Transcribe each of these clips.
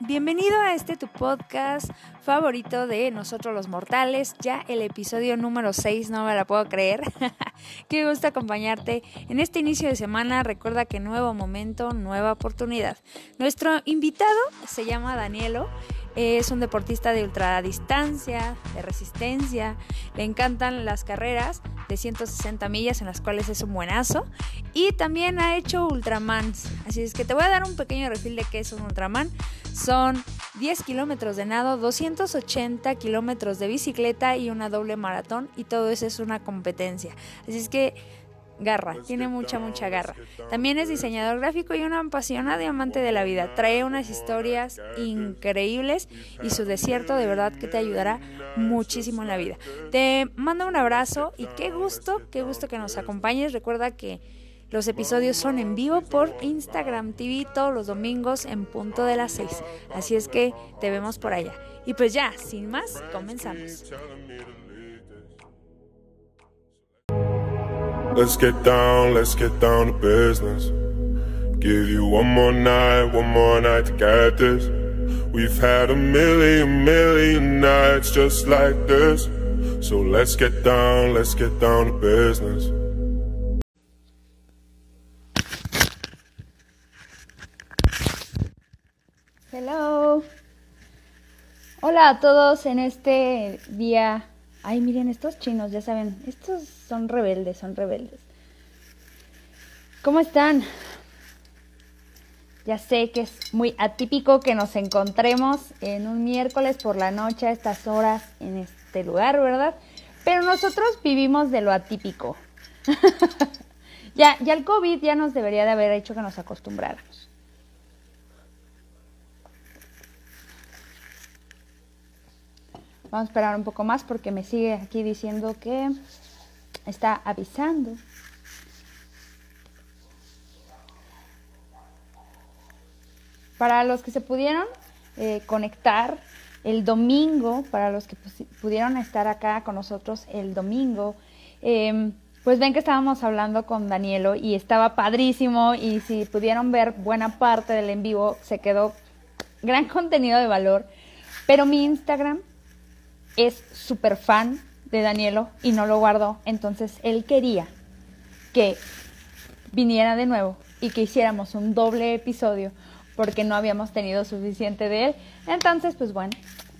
Bienvenido a este tu podcast favorito de Nosotros los Mortales, ya el episodio número 6, no me la puedo creer. Qué gusto acompañarte en este inicio de semana. Recuerda que nuevo momento, nueva oportunidad. Nuestro invitado se llama Danielo es un deportista de ultradistancia, de resistencia, le encantan las carreras de 160 millas en las cuales es un buenazo y también ha hecho ultramans. Así es que te voy a dar un pequeño refil de qué es un ultraman. Son 10 kilómetros de nado, 280 kilómetros de bicicleta y una doble maratón y todo eso es una competencia. Así es que garra, pues tiene mucha, mucha garra. También es diseñador gráfico y un apasionado amante de la vida. Trae unas historias increíbles y su desierto de verdad que te ayudará muchísimo en la vida. Te mando un abrazo y qué gusto, qué gusto que nos acompañes. Recuerda que los episodios son en vivo por Instagram TV todos los domingos en punto de las 6. Así es que te vemos por allá. Y pues ya, sin más, comenzamos. Let's get down, let's get down to business. Give you one more night, one more night to get this. We've had a million, million nights just like this. So let's get down, let's get down to business. Hello. Hola a todos en este día Ay, miren, estos chinos, ya saben, estos son rebeldes, son rebeldes. ¿Cómo están? Ya sé que es muy atípico que nos encontremos en un miércoles por la noche a estas horas en este lugar, ¿verdad? Pero nosotros vivimos de lo atípico. ya, ya el COVID ya nos debería de haber hecho que nos acostumbráramos. Vamos a esperar un poco más porque me sigue aquí diciendo que está avisando. Para los que se pudieron eh, conectar el domingo, para los que pudieron estar acá con nosotros el domingo, em, pues ven que estábamos hablando con Danielo y estaba padrísimo y si pudieron ver buena parte del en vivo, se quedó gran contenido de valor. Pero mi Instagram es súper fan de Danielo y no lo guardó. Entonces él quería que viniera de nuevo y que hiciéramos un doble episodio porque no habíamos tenido suficiente de él. Entonces, pues bueno,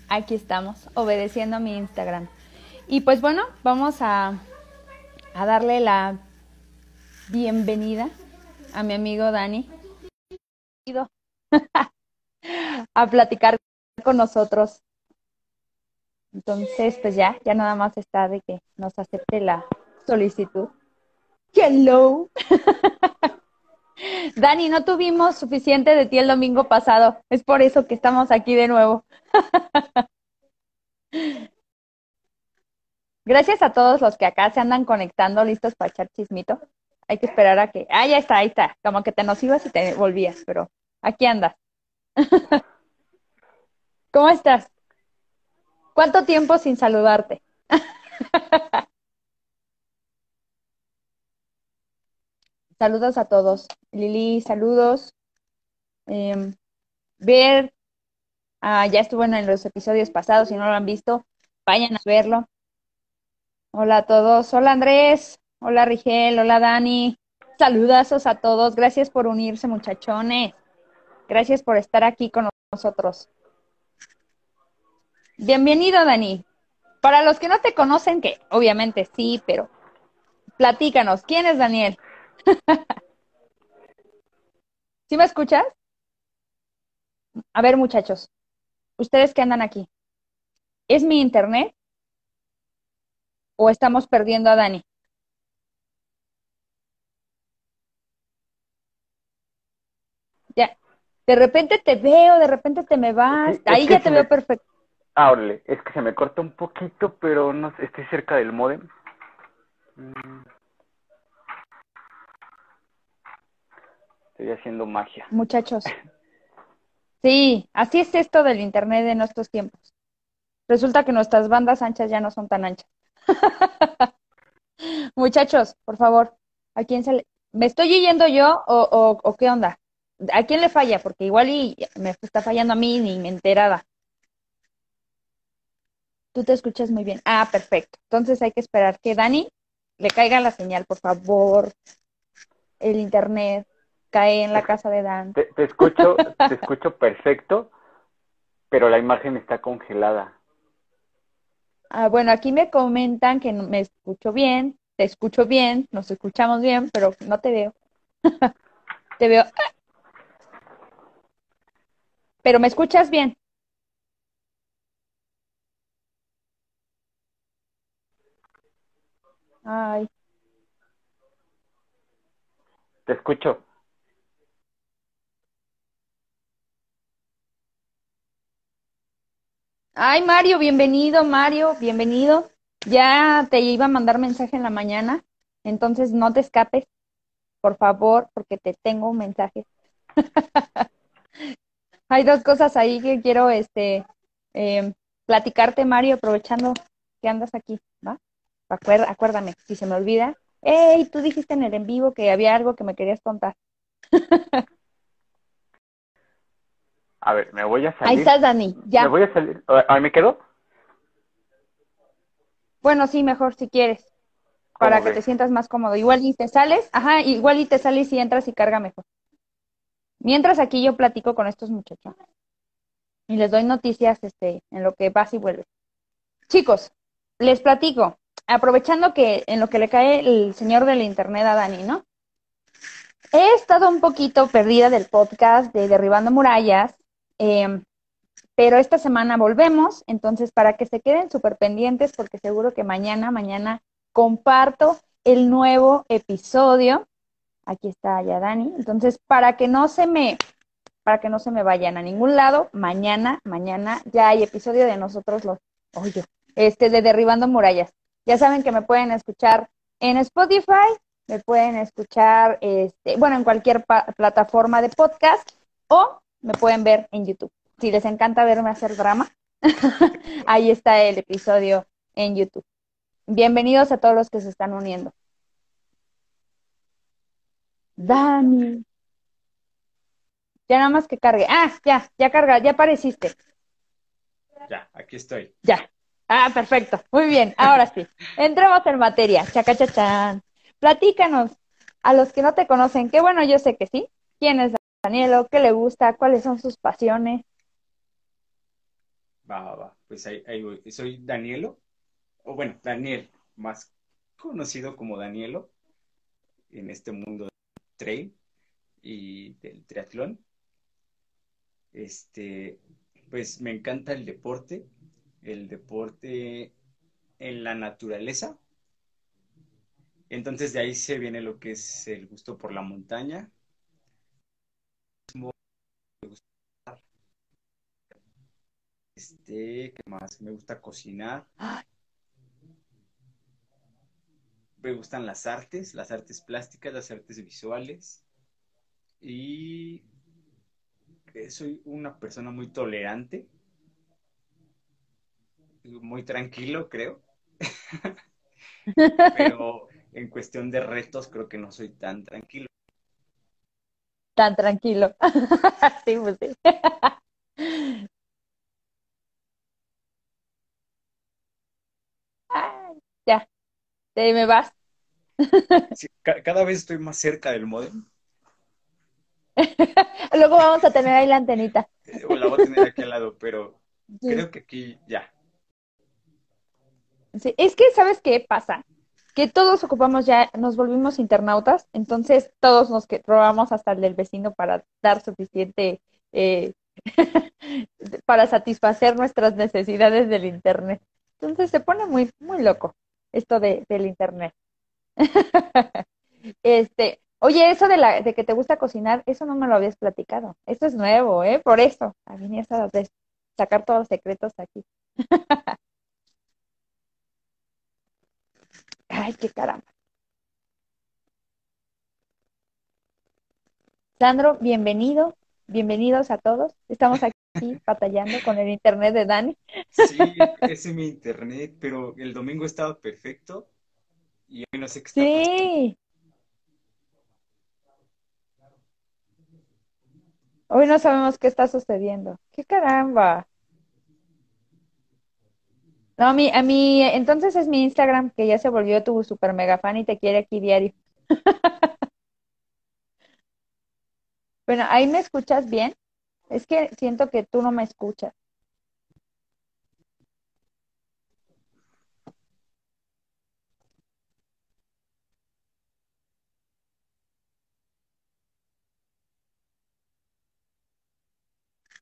aquí estamos, obedeciendo a mi Instagram. Y pues bueno, vamos a, a darle la bienvenida a mi amigo Dani a platicar con nosotros entonces, pues ya, ya nada más está de que nos acepte la solicitud. Hello. Dani, no tuvimos suficiente de ti el domingo pasado. Es por eso que estamos aquí de nuevo. Gracias a todos los que acá se andan conectando, listos para echar chismito. Hay que esperar a que. Ah, ya está, ahí está. Como que te nos ibas y te volvías, pero aquí andas. ¿Cómo estás? ¿Cuánto tiempo sin saludarte? saludos a todos. Lili, saludos. Eh, ver, ah, ya estuvo en los episodios pasados, si no lo han visto, vayan a verlo. Hola a todos. Hola Andrés. Hola Rigel. Hola Dani. Saludazos a todos. Gracias por unirse, muchachones. Gracias por estar aquí con nosotros. Bienvenido, Dani. Para los que no te conocen, que obviamente sí, pero platícanos, ¿quién es Daniel? ¿Sí me escuchas? A ver, muchachos, ustedes que andan aquí, ¿es mi internet o estamos perdiendo a Dani? Ya, de repente te veo, de repente te me vas, ahí ya te veo perfecto. Ah, órale, es que se me corta un poquito, pero no sé, estoy cerca del modem. Estoy haciendo magia. Muchachos. Sí, así es esto del internet de nuestros tiempos. Resulta que nuestras bandas anchas ya no son tan anchas. Muchachos, por favor, ¿a quién se le... ¿Me estoy yendo yo o, o, o qué onda? ¿A quién le falla? Porque igual y me está fallando a mí ni me enterada. Tú te escuchas muy bien. Ah, perfecto. Entonces hay que esperar que Dani le caiga la señal, por favor. El internet cae en la casa de Dan. Te, te escucho, te escucho perfecto, pero la imagen está congelada. Ah, bueno, aquí me comentan que me escucho bien, te escucho bien, nos escuchamos bien, pero no te veo. te veo. Pero me escuchas bien. Ay. Te escucho. Ay, Mario, bienvenido, Mario, bienvenido. Ya te iba a mandar mensaje en la mañana, entonces no te escapes, por favor, porque te tengo un mensaje. Hay dos cosas ahí que quiero este eh, platicarte, Mario, aprovechando que andas aquí, ¿va? Acuérdame, si se me olvida. Hey, tú dijiste en el en vivo que había algo que me querías contar. A ver, me voy a salir. Ahí estás, Dani, ya. Me voy a salir. ¿Ahí me quedo? Bueno, sí, mejor si quieres. Para que te sientas más cómodo. Igual y te sales, ajá, igual y te sales y entras y carga mejor. Mientras aquí yo platico con estos muchachos. Y les doy noticias este, en lo que vas y vuelves. Chicos, les platico, aprovechando que en lo que le cae el señor del internet a Dani, ¿no? He estado un poquito perdida del podcast de Derribando Murallas, Em, pero esta semana volvemos, entonces para que se queden súper pendientes, porque seguro que mañana, mañana comparto el nuevo episodio. Aquí está ya Dani. Entonces, para que no se me, para que no se me vayan a ningún lado, mañana, mañana ya hay episodio de nosotros los, oye, este de Derribando Murallas. Ya saben que me pueden escuchar en Spotify, me pueden escuchar, este, bueno, en cualquier plataforma de podcast o me pueden ver en YouTube. Si les encanta verme hacer drama, ahí está el episodio en YouTube. Bienvenidos a todos los que se están uniendo. Dani. Ya nada más que cargue. Ah, ya, ya carga, ya apareciste. Ya, aquí estoy. Ya. Ah, perfecto. Muy bien. Ahora sí. Entremos en materia. Chacachachán. Platícanos a los que no te conocen, que bueno, yo sé que sí. ¿Quién es Danielo, qué le gusta, cuáles son sus pasiones. Va, va, va. Pues ahí, voy. Soy Danielo, o bueno, Daniel, más conocido como Danielo en este mundo del trail y del triatlón. Este, pues me encanta el deporte, el deporte en la naturaleza. Entonces de ahí se viene lo que es el gusto por la montaña, Este, ¿qué más? Me gusta cocinar. Me gustan las artes, las artes plásticas, las artes visuales. Y soy una persona muy tolerante. Muy tranquilo, creo. Pero en cuestión de retos, creo que no soy tan tranquilo. Tan tranquilo. sí, pues sí. ya, te me vas. cada vez estoy más cerca del modem. Luego vamos a tener ahí la antenita. Eh, o la voy a tener aquí al lado, pero creo que aquí ya. Es que, ¿sabes qué pasa? Que todos ocupamos ya, nos volvimos internautas, entonces todos nos robamos hasta el del vecino para dar suficiente, eh, para satisfacer nuestras necesidades del Internet. Entonces se pone muy, muy loco esto de, del internet. este, oye, eso de la, de que te gusta cocinar, eso no me lo habías platicado. Esto es nuevo, ¿eh? Por eso, a venías a sacar todos los secretos aquí. Ay, qué caramba. Sandro, bienvenido, bienvenidos a todos. Estamos aquí batallando con el internet de Dani. Sí, ese es mi internet, pero el domingo estaba perfecto y hoy no sé qué está Sí. Hoy no sabemos qué está sucediendo. ¡Qué caramba! No, a mí, a mí, entonces es mi Instagram que ya se volvió tu super mega fan y te quiere aquí diario. Bueno, ¿ahí me escuchas bien? Es que siento que tú no me escuchas.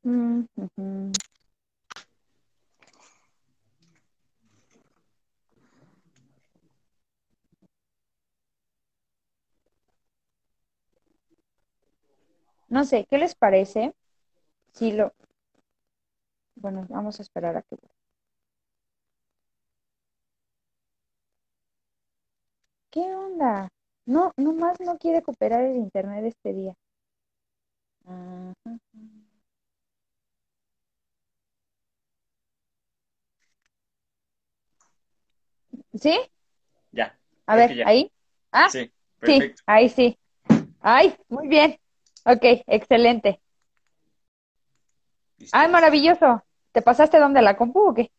Mm, ujú. No sé, ¿qué les parece? Si lo... Bueno, vamos a esperar a que... ¿Qué onda? No, nomás no quiere cooperar el internet este día. Ajá. ¿Sí? Ya, A ver, ya. ahí. Ah, Sí, sí, perfecto. ahí sí. Ay, muy bien. Ok, excelente. Listo. Ay, maravilloso. ¿Te pasaste donde la compu o qué?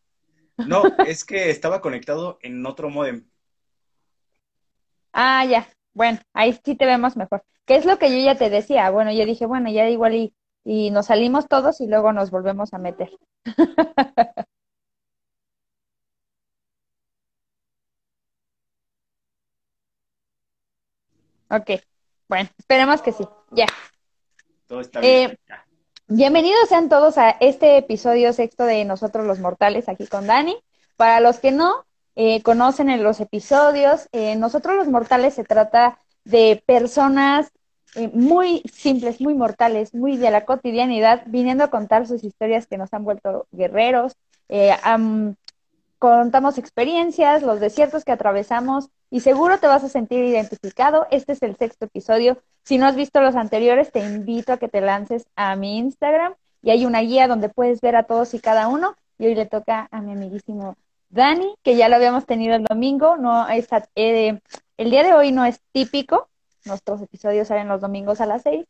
No, es que estaba conectado en otro módem. Ah, ya. Bueno, ahí sí te vemos mejor. ¿Qué es lo que yo ya te decía? Bueno, yo dije, bueno, ya igual y, y nos salimos todos y luego nos volvemos a meter. Ok, bueno, esperemos que sí. Ya. Todo está bien. Eh. Bienvenidos sean todos a este episodio sexto de Nosotros los Mortales, aquí con Dani. Para los que no eh, conocen en los episodios, eh, Nosotros los Mortales se trata de personas muy simples, muy mortales, muy de la cotidianidad, viniendo a contar sus historias que nos han vuelto guerreros. Eh, contamos experiencias, los desiertos que atravesamos y seguro te vas a sentir identificado. Este es el sexto episodio. Si no has visto los anteriores, te invito a que te lances a mi Instagram y hay una guía donde puedes ver a todos y cada uno. Y hoy le toca a mi amiguísimo Dani, que ya lo habíamos tenido el domingo. No es, eh, el día de hoy no es típico. Nuestros episodios salen los domingos a las seis,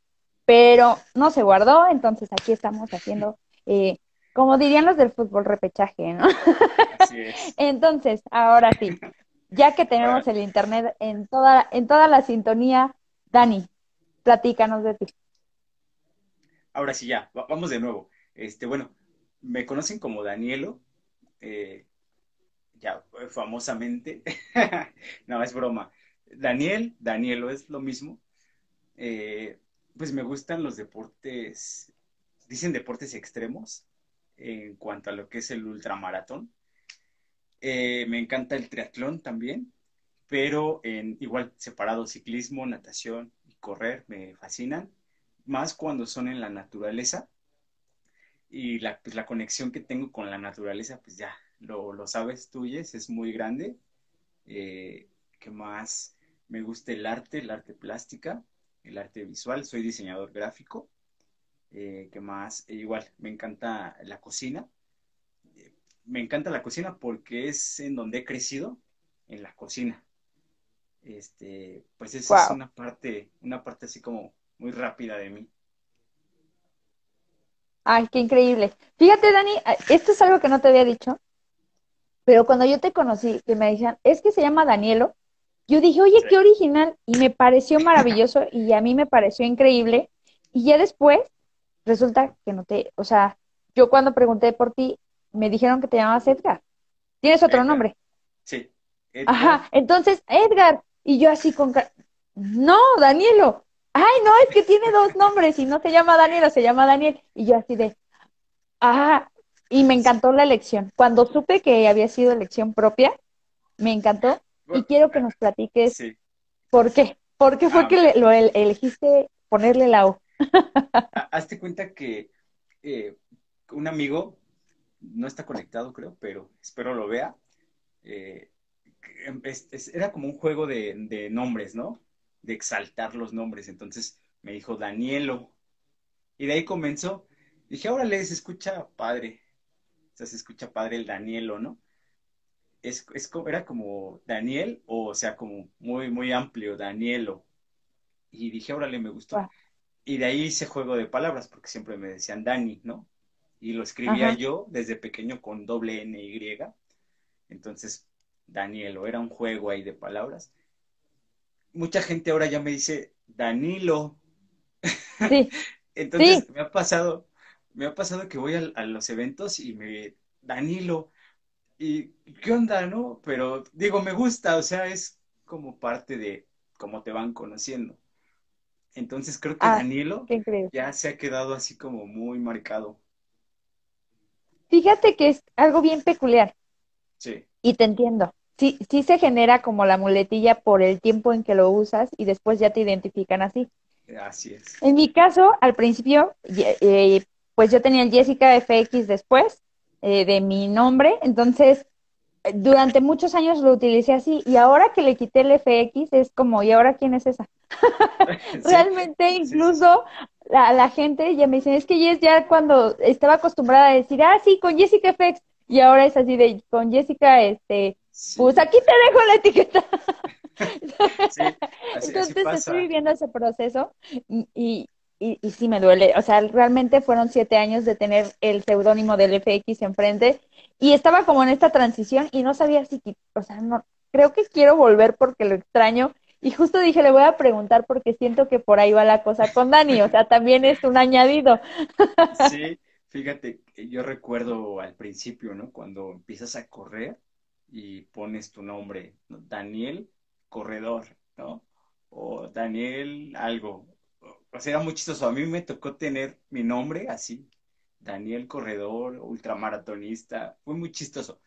pero no se guardó. Entonces aquí estamos haciendo, eh, como dirían los del fútbol, repechaje, ¿no? Así es. Entonces, ahora sí, ya que tenemos el internet en toda, en toda la sintonía, Dani, platícanos de ti. Ahora sí, ya, va- vamos de nuevo. Este, bueno, me conocen como Danielo, eh, ya eh, famosamente. No, es broma. Daniel, Danielo es lo mismo. Eh, pues me gustan los deportes, dicen deportes extremos en cuanto a lo que es el ultramaratón. Eh, me encanta el triatlón también, pero en igual separado ciclismo, natación y correr me fascinan, más cuando son en la naturaleza y la, pues, conexión que tengo con la naturaleza, pues ya lo, lo sabes tú, es muy grande. Eh, ¿qué más? Me gusta el arte, el arte plástica, el arte visual, soy diseñador gráfico. Eh, ¿qué más? E igual, me encanta la cocina. Eh, me encanta la cocina porque es en donde he crecido, en la cocina. Este, pues esa es una parte, una parte así como muy rápida de mí. Ay, qué increíble. Fíjate, Dani, esto es algo que no te había dicho, pero cuando yo te conocí, que me decían, es que se llama Danielo, yo dije, oye, Sí. qué original, y me pareció maravilloso, y a mí me pareció increíble, y ya después resulta que no te, o sea, yo cuando pregunté por ti, me dijeron que te llamabas Edgar. ¿Tienes otro Edgar. nombre? Sí. Edgar, Ajá, entonces, Edgar, y yo así con... No, Danielo. Ay, no, es que tiene dos nombres y no se llama Danielo, se llama Daniel. Y yo así de... Ah, y me encantó la elección. Cuando supe que había sido elección propia, me encantó y quiero que nos platiques Sí. por qué. ¿Por qué fue Ah. que le- lo el- elegiste ponerle la O? Ha- Hazte cuenta que eh, un amigo no está conectado, creo, pero espero lo vea. eh, es- era como un juego de, nombres, ¿no? De exaltar los nombres. Entonces me dijo Danielo. Y de ahí comenzó. Dije, órale, se escucha padre. O sea, se escucha padre el Danielo, ¿no? Era como Daniel, o sea, como muy, muy amplio, Danielo. Y dije, órale, me gustó. Y de ahí hice juego de palabras, porque siempre me decían Dani, ¿no? Y lo escribía Ajá. yo desde pequeño con doble N Y. Entonces, Danielo, era un juego ahí de palabras. Mucha gente ahora ya me dice Danilo. Sí, Entonces, Sí. me ha pasado, me ha pasado que voy al- a, los eventos y me Danilo. ¿Y qué onda, no? Pero digo, me gusta, o sea, es como parte de cómo te van conociendo. Entonces, creo que Ah, Danilo ya se ha quedado así como muy marcado. Fíjate que es algo bien peculiar Sí, y te entiendo. Sí, sí se genera como la muletilla por el tiempo en que lo usas y después ya te identifican así. así es. En mi caso, al principio, eh, pues yo tenía el Jessica FX después eh, de mi nombre, entonces durante muchos años lo utilicé así y ahora que le quité el FX es como, ¿y ahora quién es esa? Sí, Realmente sí. incluso la, la gente ya me dicen, es que Jess ya cuando estaba acostumbrada a decir, ah, sí, con Jessica FX y ahora es así de, con Jessica, este, Sí, pues aquí te dejo la etiqueta. así, Entonces estoy viviendo ese proceso y, y, y, y sí me duele. O sea, realmente fueron siete años de tener el seudónimo del FX enfrente y estaba como en esta transición y no sabía si, o sea, no, creo que quiero volver porque lo extraño. Y justo dije, le voy a preguntar porque siento que por ahí va la cosa con Dani, o sea, también es un añadido. Sí, fíjate, yo recuerdo al principio, ¿no? Cuando empiezas a correr y pones tu nombre, ¿no? Daniel Corredor, ¿no? O Daniel algo. O sea, era muy chistoso. A mí me tocó tener mi nombre así, Daniel Corredor, ultramaratonista. Fue muy chistoso.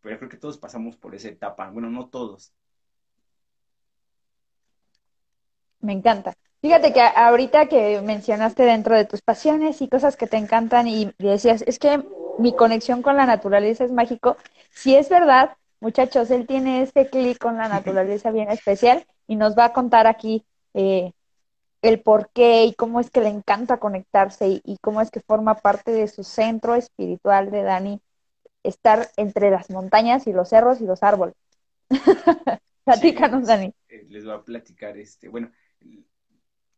Pero creo que todos pasamos por esa etapa. Bueno, no todos. Me encanta. Fíjate que ahorita que mencionaste dentro de tus pasiones y cosas que te encantan y decías, es que mi conexión con la naturaleza es mágico. Si es verdad, muchachos, él tiene este clic con la naturaleza bien especial y nos va a contar aquí eh, el por qué y cómo es que le encanta conectarse y, y cómo es que forma parte de su centro espiritual de Dani, estar entre las montañas y los cerros y los árboles. Platícanos, Sí, Dani. eh, les voy a platicar este, bueno,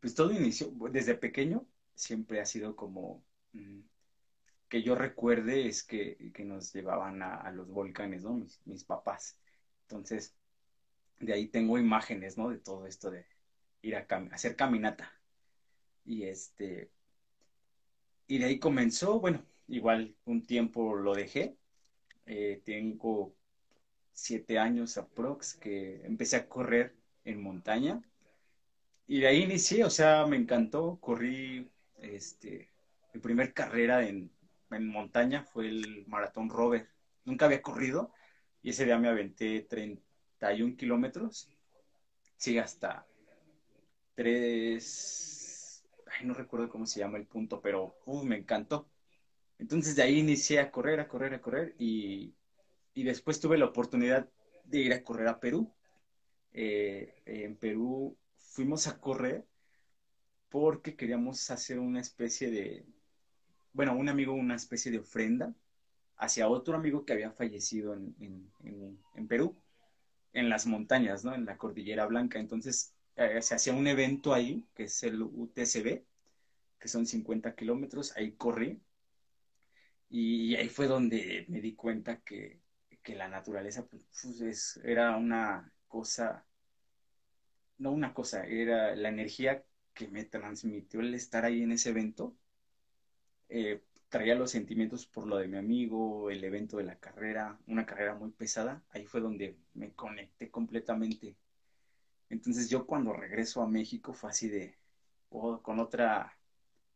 pues todo inició, desde pequeño siempre ha sido como, mm, que yo recuerde es que, que nos llevaban a, los volcanes, ¿no? Mis, papás. Entonces, de ahí tengo imágenes, ¿no? De todo esto de ir a hacer caminata. Y este, y de ahí comenzó, bueno, igual un tiempo lo dejé. Eh, tengo siete años aprox que empecé a correr en montaña. Y de ahí inicié, o sea, me encantó, corrí, este, mi primer carrera en, en montaña fue el Maratón Rover. Nunca había corrido y ese día me aventé 31 kilómetros, sí, hasta 3, ay, no recuerdo cómo se llama el punto, pero uh, me encantó. Entonces de ahí inicié a correr, a correr, a correr y, y después tuve la oportunidad de ir a correr a Perú. Eh, en Perú fuimos a correr porque queríamos hacer una especie de, bueno, un amigo una especie de ofrenda hacia otro amigo que había fallecido en, en, en, Perú, en las montañas, ¿no? En la Cordillera Blanca. Entonces eh, se hacía un evento ahí, que es el UTCB, que son 50 kilómetros, ahí corrí y ahí fue donde me di cuenta que, que la naturaleza pues, es, era una cosa, no una cosa, era la energía que me transmitió el estar ahí en ese evento. Eh, traía los sentimientos por lo de mi amigo, el evento de la carrera, una carrera muy pesada. Ahí fue donde me conecté completamente. Entonces yo cuando regreso a México fue así de, oh, con otra,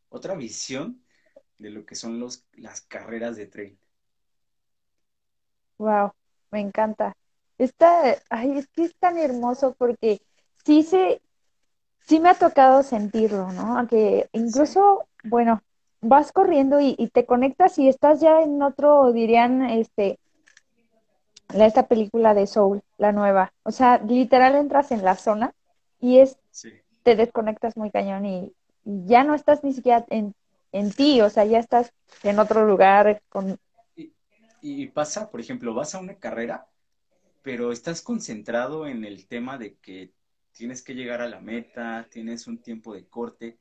otra visión de lo que son los, las carreras de trail. Wow, me encanta. Está, ay, es que es tan hermoso porque sí se, sí me ha tocado sentirlo, ¿no? Aunque incluso, bueno, vas corriendo y, y te conectas y estás ya en otro, dirían, este, la, esta película de Soul, la nueva. O sea, literal entras en la zona y es, Sí. te desconectas muy cañón y, y ya no estás ni siquiera en, en ti, o sea, ya estás en otro lugar con, Y, y pasa, por ejemplo, vas a una carrera, pero estás concentrado en el tema de que tienes que llegar a la meta, tienes un tiempo de corte,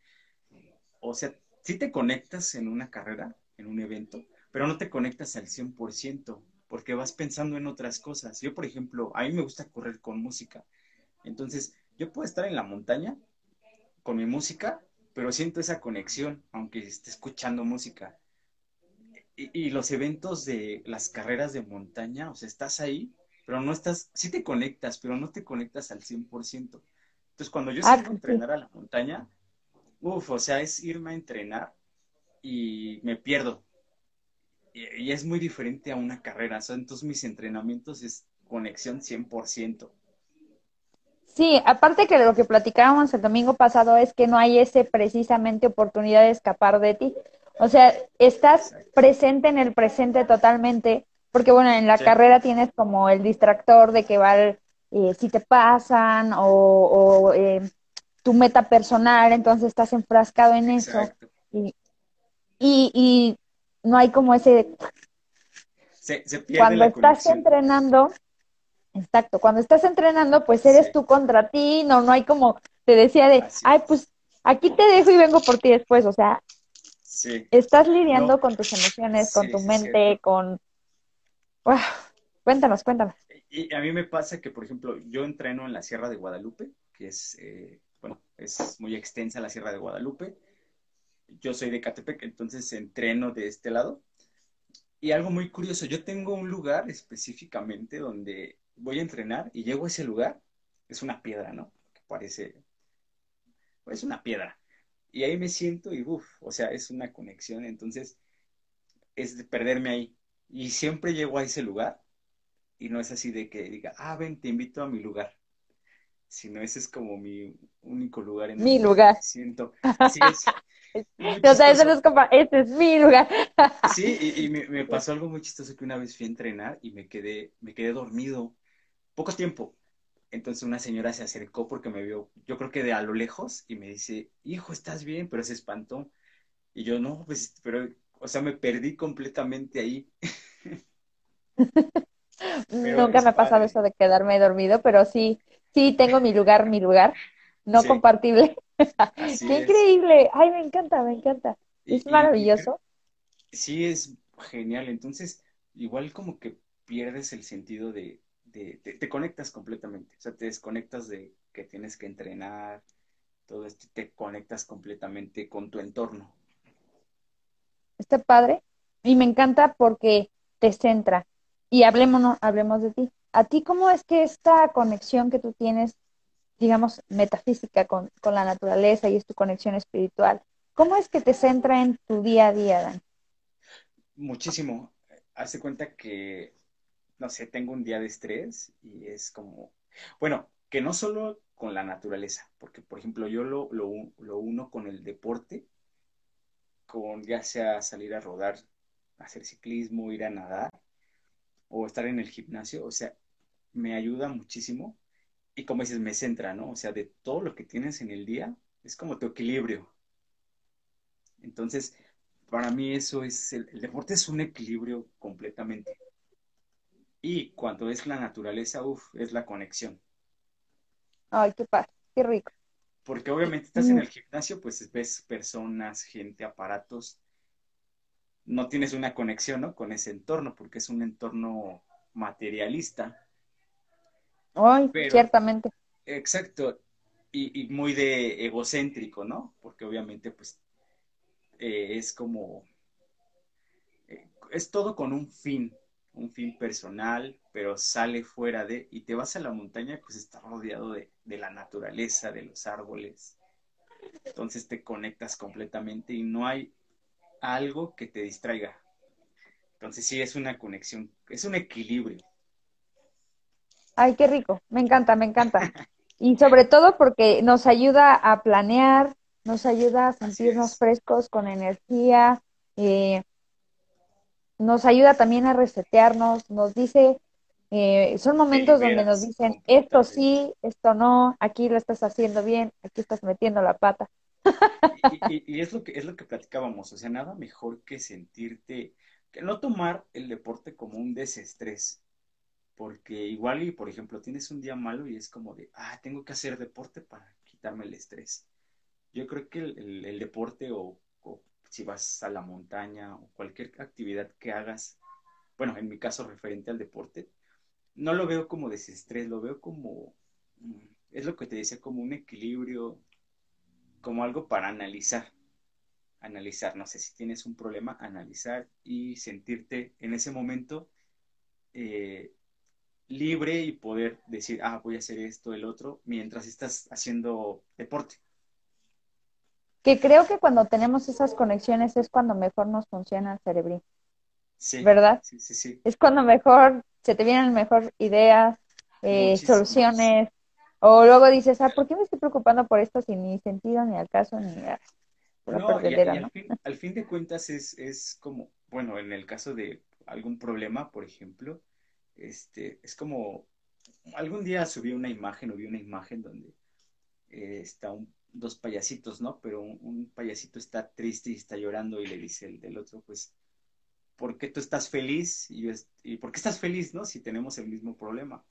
o sea, sí te conectas en una carrera, en un evento, pero no te conectas al 100% porque vas pensando en otras cosas. Yo, por ejemplo, a mí me gusta correr con música. Entonces, yo puedo estar en la montaña con mi música, pero siento esa conexión, aunque esté escuchando música. Y, los eventos de las carreras de montaña, o sea, estás ahí, pero no estás, sí te conectas, pero no te conectas al 100%. Entonces, cuando yo salgo a entrenar a la montaña, uff, o sea, es irme a entrenar y me pierdo. Y, es muy diferente a una carrera. O sea, entonces mis entrenamientos es conexión 100%. Sí, aparte que lo que platicábamos el domingo pasado es que no hay ese precisamente oportunidad de escapar de ti. O sea, estás presente en el presente totalmente, porque bueno, en la carrera tienes como el distractor de que va eh, si te pasan o, eh, tu meta personal, entonces estás enfrascado en eso. Y, y, no hay como ese... Se, pierde Cuando estás entrenando, exacto, cuando estás entrenando, pues eres tú contra ti, no, no hay como, te decía de, ay, pues aquí te dejo y vengo por ti después, o sea, estás lidiando con tus emociones, con tu mente, con... Cuéntanos, cuéntanos. Y a mí me pasa que, por ejemplo, yo entreno en la Sierra de Guadalupe, que es, eh, bueno, es muy extensa la Sierra de Guadalupe, yo soy de Catepec, entonces entreno de este lado. Y algo muy curioso, yo tengo un lugar específicamente donde voy a entrenar y llego a ese lugar, es una piedra, ¿no? Que parece, es una piedra. Y ahí me siento y uff, o sea, es una conexión, entonces es de perderme ahí. Y siempre llego a ese lugar y no es así de que diga, ah, ven, te invito a mi lugar sino ese es como mi único lugar en mi lugar. siento. Así es. o sea, eso no es como, este es mi lugar. sí, y, me, pasó algo muy chistoso que una vez fui a entrenar y me quedé, me quedé dormido poco tiempo. Entonces una señora se acercó porque me vio, yo creo que de a lo lejos, y me dice, hijo, ¿estás bien? Pero se espantó. Y yo, no, pues, pero, o sea, me perdí completamente ahí. Nunca me ha pasado eso de quedarme dormido, pero sí, sí, tengo mi lugar, mi lugar, no compartible. Qué increíble. Ay, me encanta, me encanta. Es maravilloso. sí, es genial. Entonces, igual como que pierdes el sentido de, de, te conectas completamente. O sea, te desconectas de que tienes que entrenar, todo esto, te conectas completamente con tu entorno. Está padre. Y me encanta porque te centra. Y hablemos, hablemos de ti. ¿A ti cómo es que esta conexión que tú tienes digamos, metafísica con, la naturaleza y es tu conexión espiritual. ¿Cómo es que te centra en tu día a día, Dan? Muchísimo. Hace cuenta que, no sé, tengo un día de estrés y es como, bueno, que no solo con la naturaleza, porque por ejemplo yo lo, lo uno con el deporte, con ya sea salir a rodar, hacer ciclismo, ir a nadar o estar en el gimnasio, o sea, me ayuda muchísimo y como dices, me centra, ¿no? O sea, de todo lo que tienes en el día, es como tu equilibrio. Entonces, para mí eso es, el, deporte es un equilibrio completamente. Y cuando es la naturaleza, uff, es la conexión. Ay, qué paz, qué rico. Porque obviamente estás en el gimnasio, pues ves personas, gente, aparatos. No tienes una conexión, ¿no? Con ese entorno, porque es un entorno materialista Ay, ciertamente. Exacto. Y, muy de egocéntrico, ¿no? Porque obviamente, pues, eh, es como, eh, es todo con un fin, un fin personal, pero sale fuera de, y te vas a la montaña, pues está rodeado de, de la naturaleza, de los árboles. Entonces te conectas completamente y no hay algo que te distraiga. Entonces sí es una conexión, es un equilibrio. Ay, qué rico, me encanta, me encanta. Y sobre todo porque nos ayuda a planear, nos ayuda a sentirnos frescos, con energía, eh, nos ayuda también a resetearnos, nos dice, eh, son momentos donde nos dicen, esto sí, esto no, aquí lo estás haciendo bien, aquí estás metiendo la pata. Y, y, es lo que es lo que platicábamos, o sea, nada mejor que sentirte, que no tomar el deporte como un desestrés, porque igual y, por ejemplo, tienes un día malo y es como de, ah, tengo que hacer deporte para quitarme el estrés. yo creo que el, deporte o, si vas a la montaña o cualquier actividad que hagas, bueno, en mi caso referente al deporte, no lo veo como desestrés, lo veo como, mm, es lo que te decía, como un equilibrio, como algo para analizar, analizar, no sé si tienes un problema, analizar y sentirte en ese momento eh, libre y poder decir, ah, voy a hacer esto, el otro, mientras estás haciendo deporte. Que creo que cuando tenemos esas conexiones es cuando mejor nos funciona el cerebro. Sí, ¿Verdad? Sí, sí, sí. Es cuando mejor se te vienen mejor ideas, eh, soluciones. O luego dices, ah, ¿por qué me estoy preocupando por esto sin ni sentido, ni al caso, ni a no, y, al, fin, al, fin, de cuentas es, es como, bueno, en el caso de algún problema, por ejemplo, este, es como, algún día subí una imagen o vi una imagen donde eh, está un, dos payasitos, ¿no? Pero un, payasito está triste y está llorando y le dice el del otro, pues, ¿por qué tú estás feliz? Y, y ¿por qué estás feliz, no? Si tenemos el mismo problema.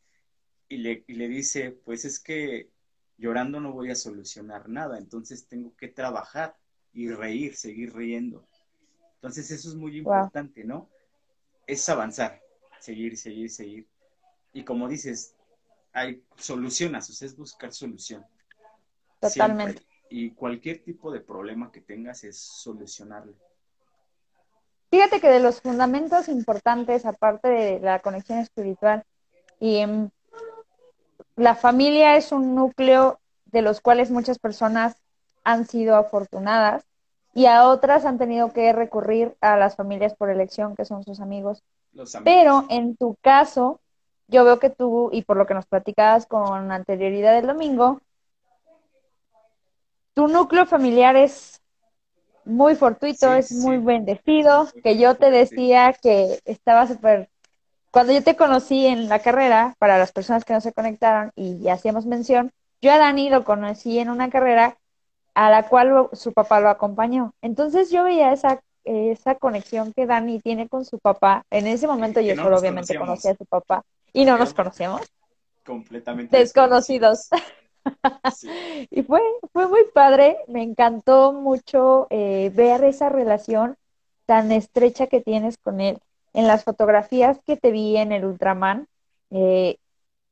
Y le, y le dice, pues es que llorando no voy a solucionar nada, entonces tengo que trabajar y reír, seguir riendo. Entonces eso es muy importante, ¿no? Es avanzar, seguir, seguir, seguir. Y como dices, hay soluciones, o sea, es buscar solución. Totalmente. Y cualquier tipo de problema que tengas es solucionarlo. Fíjate que de los fundamentos importantes, aparte de la conexión espiritual, y em, la familia es un núcleo de los cuales muchas personas han sido afortunadas y a otras han tenido que recurrir a las familias por elección, que son sus amigos. Pero en tu caso, yo veo que tú, y por lo que nos platicabas con anterioridad del domingo, tu núcleo familiar es muy fortuito, es muy bendecido, que yo te decía que estaba súper... Cuando yo te conocí en la carrera, para las personas que no se conectaron y hacíamos mención, yo a Dani lo conocí en una carrera a la cual su papá lo acompañó. Entonces yo veía esa esa conexión que Dani tiene con su papá. En ese momento yo solo obviamente conocía a su papá y no nos conocíamos. Completamente desconocidos. y fue, fue muy padre, me encantó mucho eh, ver esa relación tan estrecha que tienes con él. En las fotografías que te vi en el Ultraman, eh,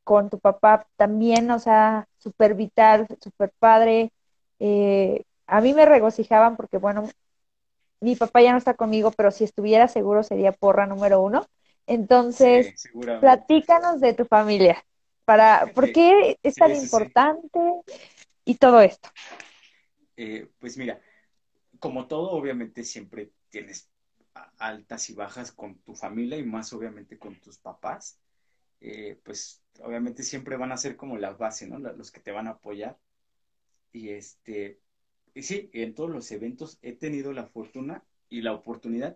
con tu papá también, o sea, súper vital, súper padre. Eh, a mí me regocijaban porque, bueno, mi papá ya no está conmigo, pero si estuviera seguro sería porra número uno. Entonces, platícanos de tu familia. Para, ¿Por qué es tan importante y todo esto? Eh, pues mira, como todo, obviamente siempre tienes altas y bajas con tu familia y más obviamente con tus papás. Eh, pues obviamente siempre van a ser como la base, ¿no? Los que te van a apoyar. Y este, y sí, en todos los eventos he tenido la fortuna y la oportunidad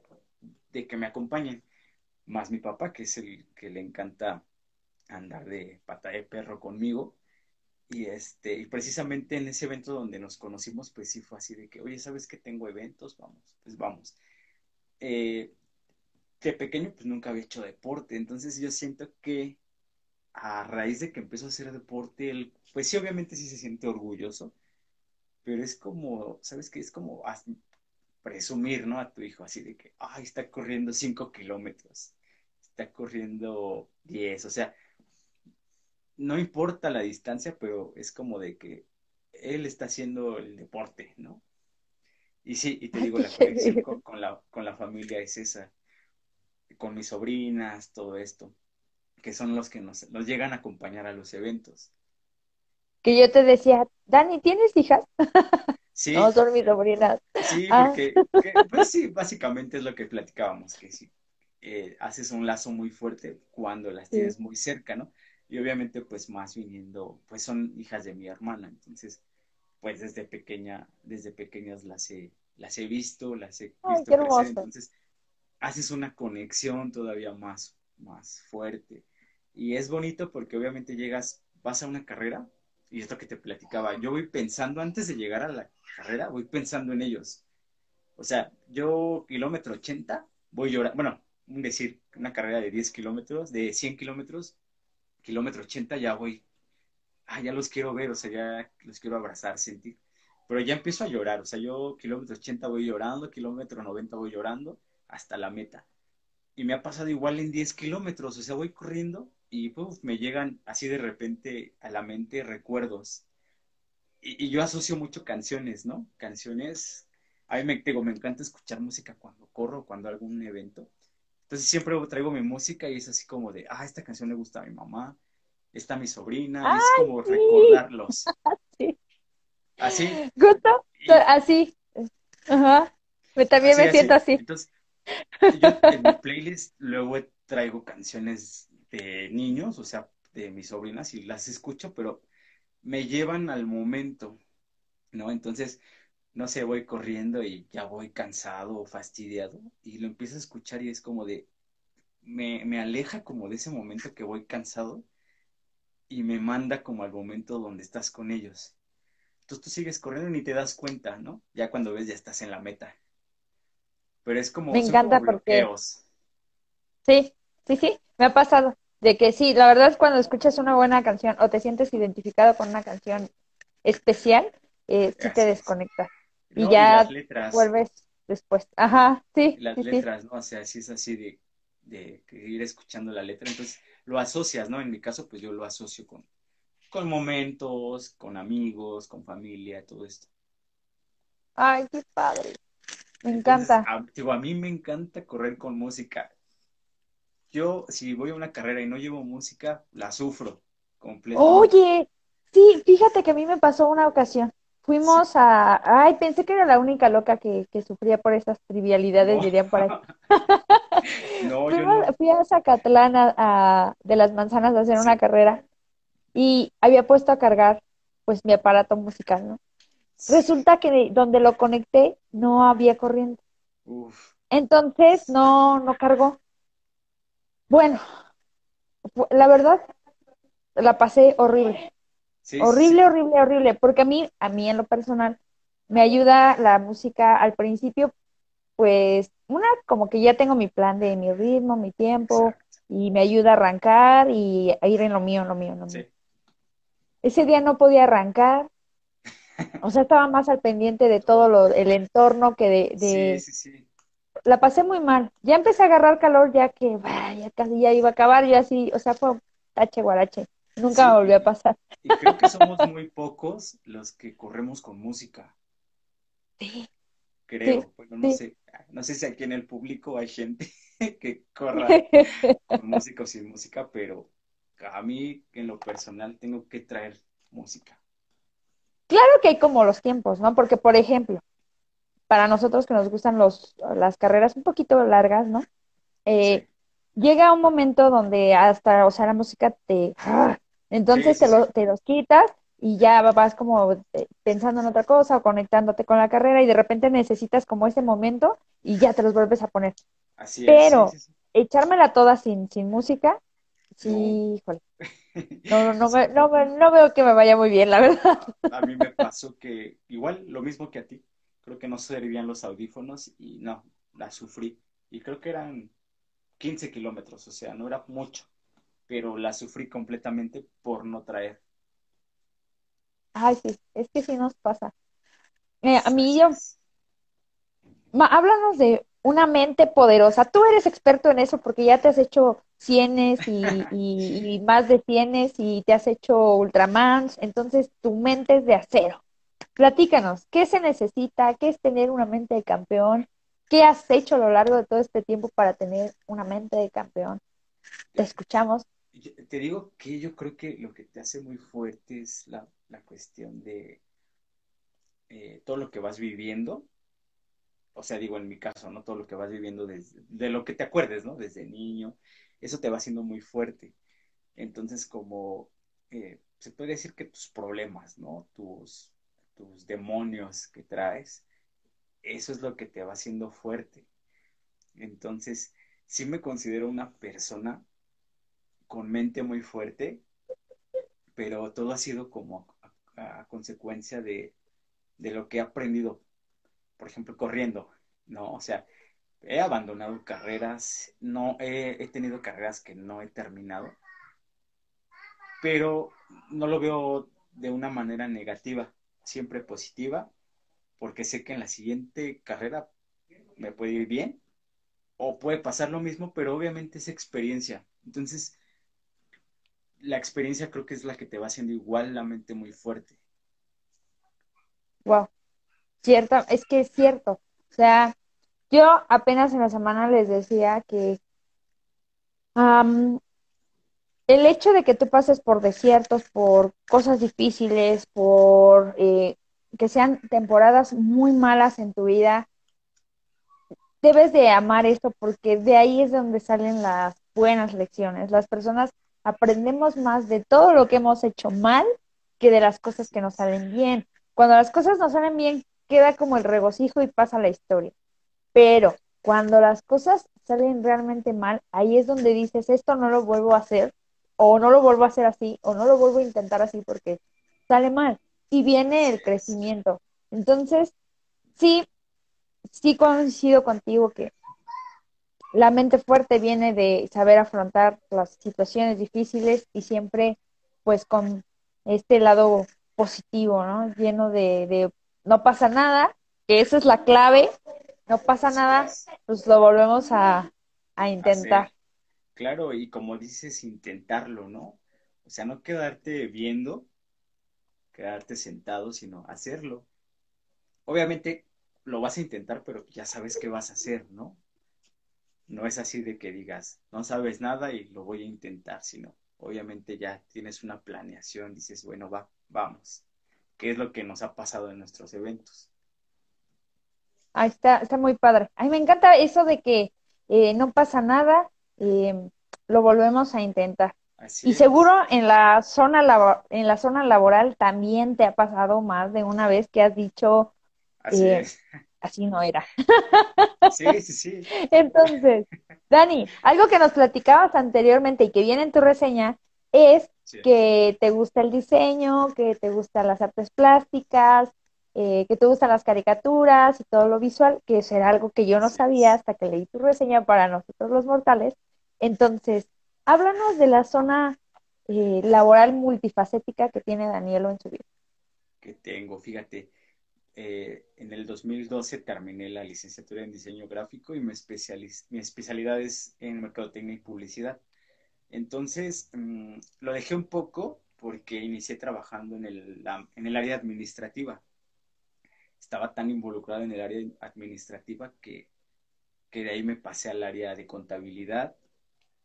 de que me acompañen, más mi papá, que es el que le encanta andar de pata de perro conmigo. Y este, y precisamente en ese evento donde nos conocimos, pues sí fue así de que, oye, ¿sabes que tengo eventos? Vamos, pues vamos. Eh, de pequeño, pues nunca había hecho deporte, entonces yo siento que a raíz de que empezó a hacer deporte, él, pues sí, obviamente sí se siente orgulloso, pero es como, ¿sabes qué? Es como presumir, ¿no? A tu hijo, así de que, ay, está corriendo 5 kilómetros, está corriendo 10, o sea, no importa la distancia, pero es como de que él está haciendo el deporte, ¿no? Y sí, y te digo, la conexión con, la, con la familia es esa, con mis sobrinas, todo esto, que son los que nos, nos llegan a acompañar a los eventos que yo te decía, Dani, ¿tienes hijas? Sí. no, son mis sobrinas. Sí, ah. porque, pues sí, básicamente es lo que platicábamos, que sí, eh, haces un lazo muy fuerte cuando las tienes muy cerca, ¿no? Y obviamente, pues más viniendo, pues son hijas de mi hermana, entonces, pues desde pequeña, desde pequeñas las he, las he visto, las he visto crecer, entonces haces una conexión todavía más, más fuerte. Y es bonito porque obviamente llegas, vas a una carrera y esto que te platicaba, yo voy pensando, antes de llegar a la carrera, voy pensando en ellos. O sea, yo kilómetro 80, voy llorando, bueno, decir, una carrera de 10 kilómetros, de 100 kilómetros, kilómetro 80 ya voy, ah, ya los quiero ver, o sea, ya los quiero abrazar, sentir. pero ya empiezo a llorar, o sea, yo kilómetro 80 voy llorando, kilómetro 90 voy llorando hasta la meta. Y me ha pasado igual en 10 kilómetros, o sea, voy corriendo y me llegan así de repente a la mente recuerdos. Y, yo asocio mucho canciones, ¿no? Canciones, a mí me, digo, me encanta escuchar música cuando corro, cuando un evento. Entonces siempre traigo mi música y es así como de, ah, esta canción le gusta a mi mamá, está mi sobrina, es como recordarlos. Sí. Así. ¿Gusto? Así. Ajá. También me siento así. Entonces, yo en mi playlist luego traigo canciones de niños, o sea, de mis sobrinas, y las escucho, pero me llevan al momento, ¿no? Entonces, no sé, voy corriendo y ya voy cansado o fastidiado, y lo empiezo a escuchar y es como de, me, me aleja como de ese momento que voy cansado y me manda como al momento donde estás con ellos. Entonces tú sigues corriendo y ni te das cuenta, ¿no? Ya cuando ves ya estás en la meta. Pero es como... Me encanta porque... Sí, sí, sí, me ha pasado. De que sí, la verdad es cuando escuchas una buena canción o te sientes identificado con una canción especial, eh, sí te desconectas. Y ya vuelves después. Ajá, sí. Las letras, ¿no? O sea, sí es así de, de ir escuchando la letra. Entonces lo asocias, ¿no? En mi caso, pues yo lo asocio con, con momentos, con amigos, con familia, todo esto. Ay, qué padre. Me encanta. A, digo, a mí me encanta correr con música. Yo, si voy a una carrera y no llevo música, la sufro completamente. Oye, sí, fíjate que a mí me pasó una ocasión. Fuimos a. Ay, pensé que era la única loca que, sufría por esas trivialidades, dirían por ahí. no, yo no. Fui a Zacatlán a, de las manzanas a hacer una carrera y había puesto a cargar pues mi aparato musical, ¿no? Resulta que donde lo conecté no había corriente. Entonces no, no cargó. Bueno, la verdad, la pasé horrible. Horrible, horrible, horrible, porque a mí, a mí en lo personal, me ayuda la música al principio, pues, una, como que ya tengo mi plan de mi ritmo, mi tiempo, y me ayuda a arrancar y a ir en lo mío, en lo mío, en lo mío. Ese día no podía arrancar. O sea, estaba más al pendiente de todo lo, el entorno que de, Sí, sí, sí. La pasé muy mal. Ya empecé a agarrar calor ya que ya casi ya iba a acabar y así, o sea, fue tache guarache. Nunca me volvió a pasar. Y creo que somos muy pocos los que corremos con música. Sí. Creo. bueno, no sé. No sé si aquí en el público hay gente que corra con música o sin música, pero a mí en lo personal tengo que traer música. Claro que hay como los tiempos, ¿no? Porque, por ejemplo, para nosotros que nos gustan los, las carreras un poquito largas, ¿no? Eh, llega un momento donde hasta, o sea, la música te... Entonces te, lo, te los quitas y ya vas como eh, pensando en otra cosa o conectándote con la carrera y de repente necesitas como ese momento y ya te los vuelves a poner. Así Pero echármela toda sin, sin música, Sí, híjole. No, no, no, no, veo que me vaya muy bien, la verdad. A mí me pasó que igual lo mismo que a ti. Creo que no servían los audífonos y no, la sufrí. Y creo que eran 15 kilómetros, o sea, no era mucho, pero la sufrí completamente por no traer. Ay, sí, es que sí nos pasa. a mí yo... háblanos de una mente poderosa. Tú eres experto en eso porque ya te has hecho cienes y, más de cienes y te has hecho ultramans, entonces tu mente es de acero. Platícanos, ¿qué se necesita? ¿Qué es tener una mente de campeón? ¿Qué has hecho a lo largo de todo este tiempo para tener una mente de campeón? Te escuchamos. Te digo que yo creo que lo que te hace muy fuerte es la, cuestión de eh, todo lo que vas viviendo o sea, digo en mi caso, ¿no? Todo lo que vas viviendo de lo que te acuerdes, ¿no? Desde niño, eso te va haciendo muy fuerte. Entonces, como eh, se puede decir que tus problemas, ¿no? Tus, tus demonios que traes, eso es lo que te va haciendo fuerte. Entonces, sí me considero una persona con mente muy fuerte, pero todo ha sido como a, consecuencia de, de, lo que he aprendido por ejemplo, corriendo, ¿no? O sea, he abandonado carreras, no he, tenido carreras que no he terminado, pero no lo veo de una manera negativa, siempre positiva, porque sé que en la siguiente carrera me puede ir bien o puede pasar lo mismo, pero obviamente es experiencia. Entonces, la experiencia creo que es la que te va haciendo igual la mente muy fuerte. Wow, cierto, es que es cierto. O sea, yo apenas en la semana les decía que el hecho de que tú pases por desiertos, por cosas difíciles, por eh, que sean temporadas muy malas en tu vida, debes de amar esto porque de ahí es donde salen las buenas lecciones. Las personas aprendemos más de todo lo que hemos hecho mal que de las cosas que nos salen bien. Cuando las cosas nos salen bien, queda como el regocijo y pasa la historia. Pero cuando las cosas salen realmente mal, ahí es donde dices, esto no lo vuelvo a hacer, o no lo vuelvo a hacer así, o no lo vuelvo a intentar así porque sale mal. Y viene el crecimiento. Entonces, sí, sí coincido contigo que la mente fuerte viene de saber afrontar las situaciones difíciles y siempre pues con este lado positivo, ¿no? Lleno de, de no pasa nada, que esa es la clave, no pasa nada, pues lo volvemos a, a intentar. Claro, y como dices, intentarlo, ¿no? O sea, no quedarte viendo, quedarte sentado, sino hacerlo. Obviamente lo vas a intentar, pero ya sabes qué vas a hacer, ¿no? No es así de que digas, no sabes nada y lo voy a intentar, sino obviamente ya tienes una planeación, dices, bueno, va, vamos. ¿Qué es lo que nos ha pasado en nuestros eventos? Ah, está, está muy padre. A mí me encanta eso de que eh, no pasa nada, eh, lo volvemos a intentar. y seguro en la zona en la zona laboral también te ha pasado más de una vez que has dicho así, eh, así no era. Sí, sí, sí. Entonces, Dani, algo que nos platicabas anteriormente y que viene en tu reseña es que te gusta el diseño, que te gustan las artes plásticas, eh, que te gustan las caricaturas y todo lo visual, que eso era algo que yo no sabía hasta que leí tu reseña para nosotros los mortales. Entonces, háblanos de la zona eh, laboral multifacética que tiene Danielo en su vida. Que tengo, fíjate, eh, en el 2012 terminé la licenciatura en diseño gráfico y mi, mi especialidad es en mercadotecnia y publicidad. Entonces, mm, lo dejé un poco porque inicié trabajando en el, en el área administrativa estaba tan involucrado en el área administrativa que, de ahí me pasé al área de contabilidad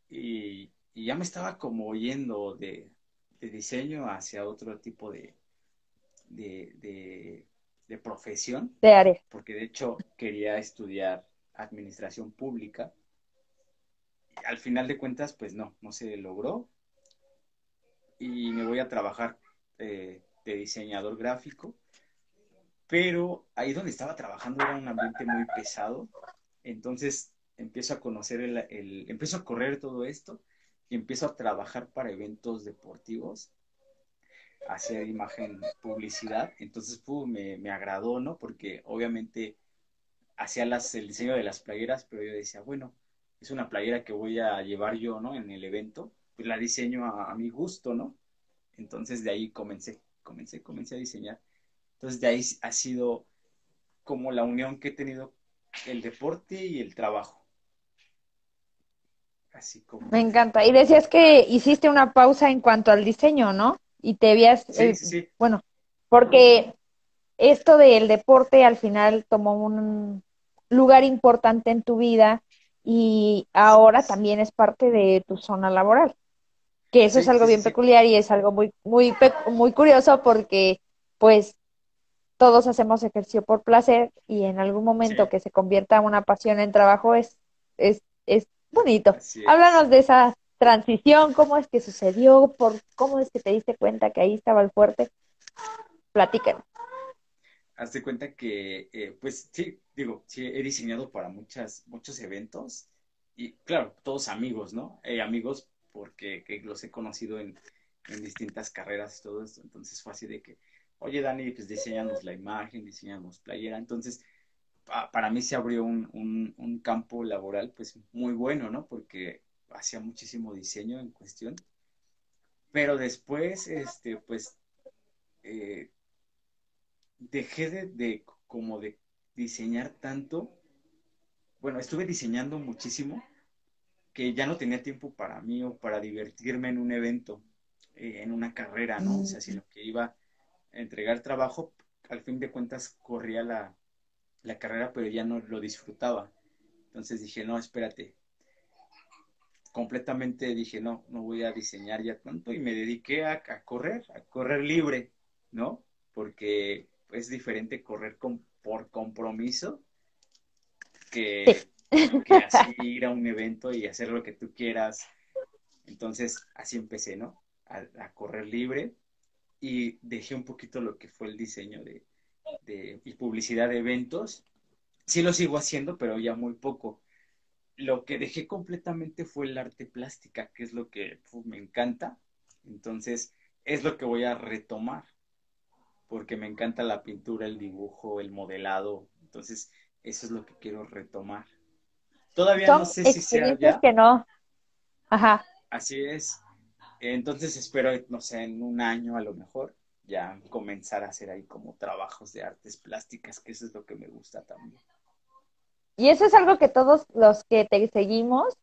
y, ya me estaba como yendo de, diseño hacia otro tipo de, de, profesión. De área. Porque de hecho quería estudiar administración pública. Al final de cuentas, pues no, no se logró. Y me voy a trabajar eh, de diseñador gráfico pero ahí donde estaba trabajando era un ambiente muy pesado, entonces empiezo a conocer el, empiezo a correr todo esto y empiezo a trabajar para eventos deportivos, hacer imagen, publicidad, entonces me, me, agradó, ¿no? Porque obviamente hacía el diseño de las playeras, pero yo decía, bueno, es una playera que voy a llevar yo, ¿no? En el evento, pues la diseño a, a mi gusto, ¿no? Entonces de ahí comencé, comencé, comencé a diseñar entonces de ahí ha sido como la unión que he tenido el deporte y el trabajo. Así como... Me encanta. Y decías que hiciste una pausa en cuanto al diseño, ¿no? Y te. Sí, eh, sí, Bueno, porque esto del deporte al final tomó un lugar importante en tu vida y ahora también es parte de tu zona laboral. Que eso es algo bien peculiar y es algo muy, muy, muy curioso porque, pues, todos hacemos ejercicio por placer y en algún momento que se convierta una pasión en trabajo es, es, es bonito. Háblanos de esa transición, cómo es que sucedió, por cómo es que te diste cuenta que ahí estaba el fuerte. Platícanos. Hazte cuenta que, eh, pues sí, digo, sí, he diseñado para muchas, muchos eventos y claro, todos amigos, ¿no? Eh, amigos porque los he conocido en, distintas carreras y todo esto, entonces fue así de que oye Dani, pues diseñamos la imagen, diseñamos playera, entonces para mí se abrió un, campo laboral pues muy bueno, ¿no? Porque hacía muchísimo diseño en cuestión, pero después, este, pues, eh, dejé de, como de diseñar tanto. Bueno, estuve diseñando muchísimo que ya no tenía tiempo para mí o para divertirme en un evento, eh, en una carrera, ¿no? O sea, Mm. sino que iba a entregar trabajo, al fin de cuentas corría la, la carrera, pero ya no lo disfrutaba. Entonces dije, no, espérate. Completamente dije, no, no voy a diseñar ya tanto y me dediqué a, a correr, a correr libre, ¿no? Porque es diferente correr con, por compromiso que, que así ir a un evento y hacer lo que tú quieras. Entonces, así empecé, ¿no? A, a correr libre y dejé un poquito lo que fue el diseño de, de, y publicidad de eventos. Sí lo sigo haciendo, pero ya muy poco. Lo que dejé completamente fue el arte plástica, que es lo que me encanta. Entonces, es lo que voy a retomar, porque me encanta la pintura, el dibujo, el modelado. Entonces, eso es lo que quiero retomar. Todavía Son no sé si sea ya. que no. Ajá. Así es. Entonces espero, no sé, en un año a lo mejor, ya comenzar a hacer ahí como trabajos de artes plásticas, que eso es lo que me gusta también. Y eso es algo que todos los que te seguimos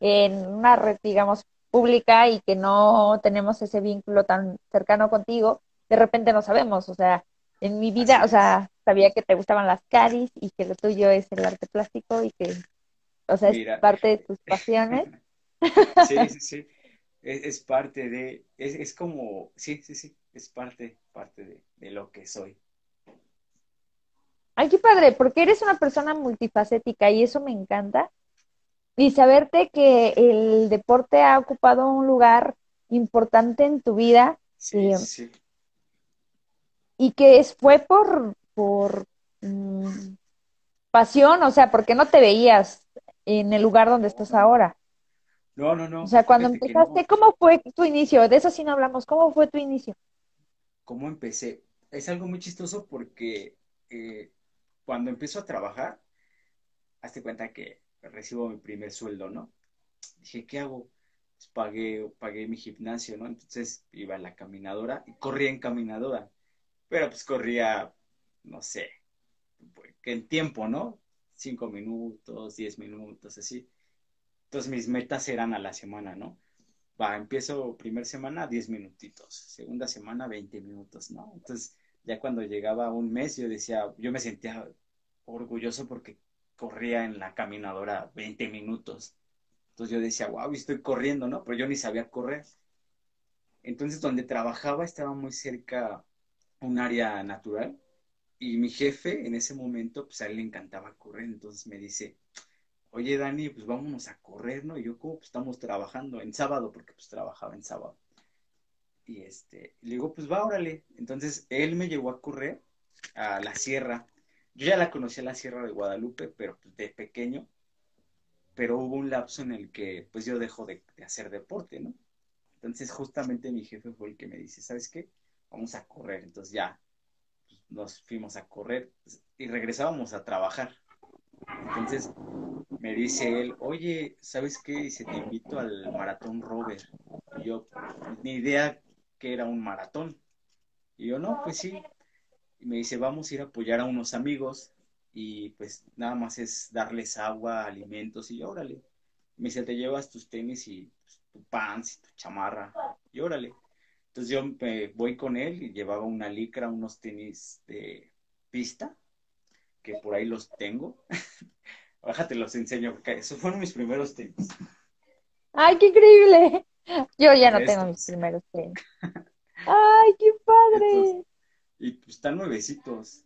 en una red, digamos, pública y que no tenemos ese vínculo tan cercano contigo, de repente no sabemos. O sea, en mi vida, o sea, sabía que te gustaban las caris y que lo tuyo es el arte plástico y que, o sea, es parte de tus pasiones. Sí, sí, sí. Es, es parte de, es, es como, sí, sí, sí, es parte, parte de, de lo que soy. Ay, qué padre, porque eres una persona multifacética y eso me encanta. Y saberte que el deporte ha ocupado un lugar importante en tu vida Sí, Sí. sí, y que es, fue por, por mm, pasión, o sea, porque no te veías en el lugar donde estás ahora. No, no, no. O sea, cuando empezaste, no. ¿cómo fue tu inicio? De eso sí no hablamos. ¿Cómo fue tu inicio? ¿Cómo empecé? Es algo muy chistoso porque eh, cuando empiezo a trabajar, hazte cuenta que recibo mi primer sueldo, ¿no? Dije, ¿qué hago? Pues pagué, pagué mi gimnasio, ¿no? Entonces iba a la caminadora y corría en caminadora, pero pues corría, no sé, en tiempo, ¿no? Cinco minutos, diez minutos, así. Entonces mis metas eran a la semana, ¿no? Va, empiezo primer semana 10 minutitos, segunda semana 20 minutos, ¿no? Entonces, ya cuando llegaba un mes, yo decía, yo me sentía orgulloso porque corría en la caminadora 20 minutos. Entonces yo decía, wow, estoy corriendo, ¿no? Pero yo ni sabía correr. Entonces, donde trabajaba estaba muy cerca un área natural y mi jefe en ese momento, pues a él le encantaba correr, entonces me dice, oye Dani, pues vámonos a correr, ¿no? Y yo, como pues estamos trabajando en sábado, porque pues trabajaba en sábado. Y este, le digo, pues va, órale. Entonces él me llevó a correr a la sierra. Yo ya la conocía la sierra de Guadalupe, pero pues, de pequeño. Pero hubo un lapso en el que pues yo dejo de, de hacer deporte, ¿no? Entonces justamente mi jefe fue el que me dice, ¿sabes qué? Vamos a correr. Entonces ya pues, nos fuimos a correr pues, y regresábamos a trabajar. Entonces me dice él, oye, ¿sabes qué? Dice, te invito al maratón Rover. Y yo, ni idea que era un maratón. Y yo, no, pues sí. Y me dice, vamos a ir a apoyar a unos amigos y pues nada más es darles agua, alimentos y yo, órale. Me dice, te llevas tus tenis y pues, tu pants y tu chamarra y órale. Entonces yo me voy con él y llevaba una licra, unos tenis de pista, que por ahí los tengo. Bájate, los enseño, porque esos fueron mis primeros tenis. ¡Ay, qué increíble! Yo ya no Estos. tengo mis primeros tenis. ¡Ay, qué padre! Estos. Y pues están nuevecitos.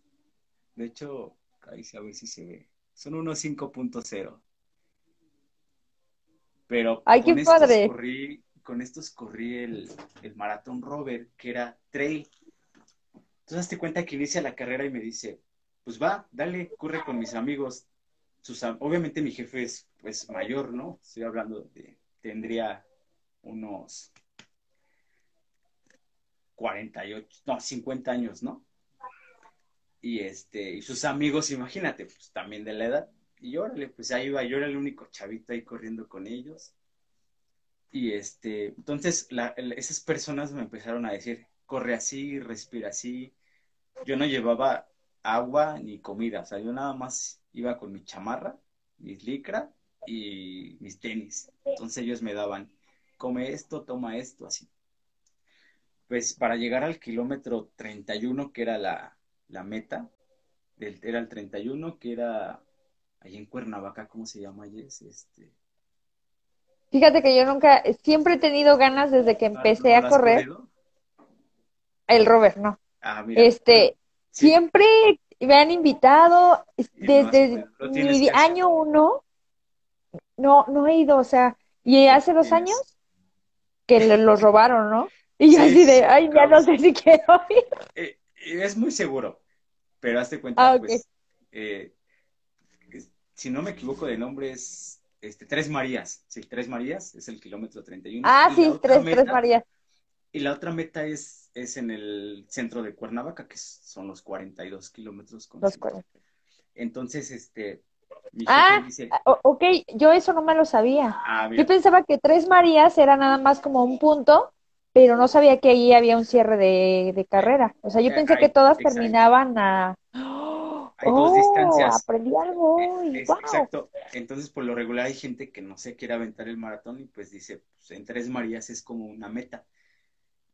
De hecho, ahí a ver si se ve. Son unos 5.0. Pero Ay, qué con estos padre. corrí, con estos corrí el, el maratón Rover, que era trail. Entonces hazte cuenta que inicia la carrera y me dice, pues va, dale, corre con mis amigos. Sus, obviamente mi jefe es pues mayor, ¿no? Estoy hablando de, tendría unos 48, no, 50 años, ¿no? Y este, y sus amigos, imagínate, pues también de la edad. Y órale, pues ahí iba, yo era el único chavito ahí corriendo con ellos. Y este, entonces esas personas me empezaron a decir, corre así, respira así. Yo no llevaba agua ni comida. O sea, yo nada más iba con mi chamarra, mis licra y mis tenis. Entonces ellos me daban, come esto, toma esto, así. Pues para llegar al kilómetro 31, que era la, la meta, del, era el 31, que era ahí en Cuernavaca, ¿cómo se llama, Jess? Este... Fíjate que yo nunca, siempre he tenido ganas desde que empecé ¿No lo a correr. corrido? El Robert, no. Ah, mira. Este, Sí. siempre me han invitado no desde mi año uno. No, no he ido, o sea, y hace dos tienes. años que lo- los robaron, ¿no? Y yo Sí, así de, ay, ya no sé si quiero ir. Eh, es muy seguro, pero hazte cuenta, Ah, pues, eh, si no me equivoco de nombre es este, Tres Marías, sí, Tres Marías es el kilómetro 31. Ah, Y sí, tres, tres meta- María. Y la otra meta es, es en el centro de Cuernavaca, que son los 42 kilómetros con Los cinco. cuarenta. Entonces, este, mi Ah, dice, O- ok, yo eso no me lo sabía. ah, Yo pensaba que Tres Marías era nada más como un punto, pero no sabía que ahí había un cierre de, de carrera. O sea, yo Eh, pensé hay- que todas exacto. terminaban a... Hay dos Oh, distancias. aprendí algo hoy. Es- Wow. Exacto. Entonces, por lo regular hay gente que no se quiere aventar el maratón y pues dice, pues en Tres Marías es como una meta.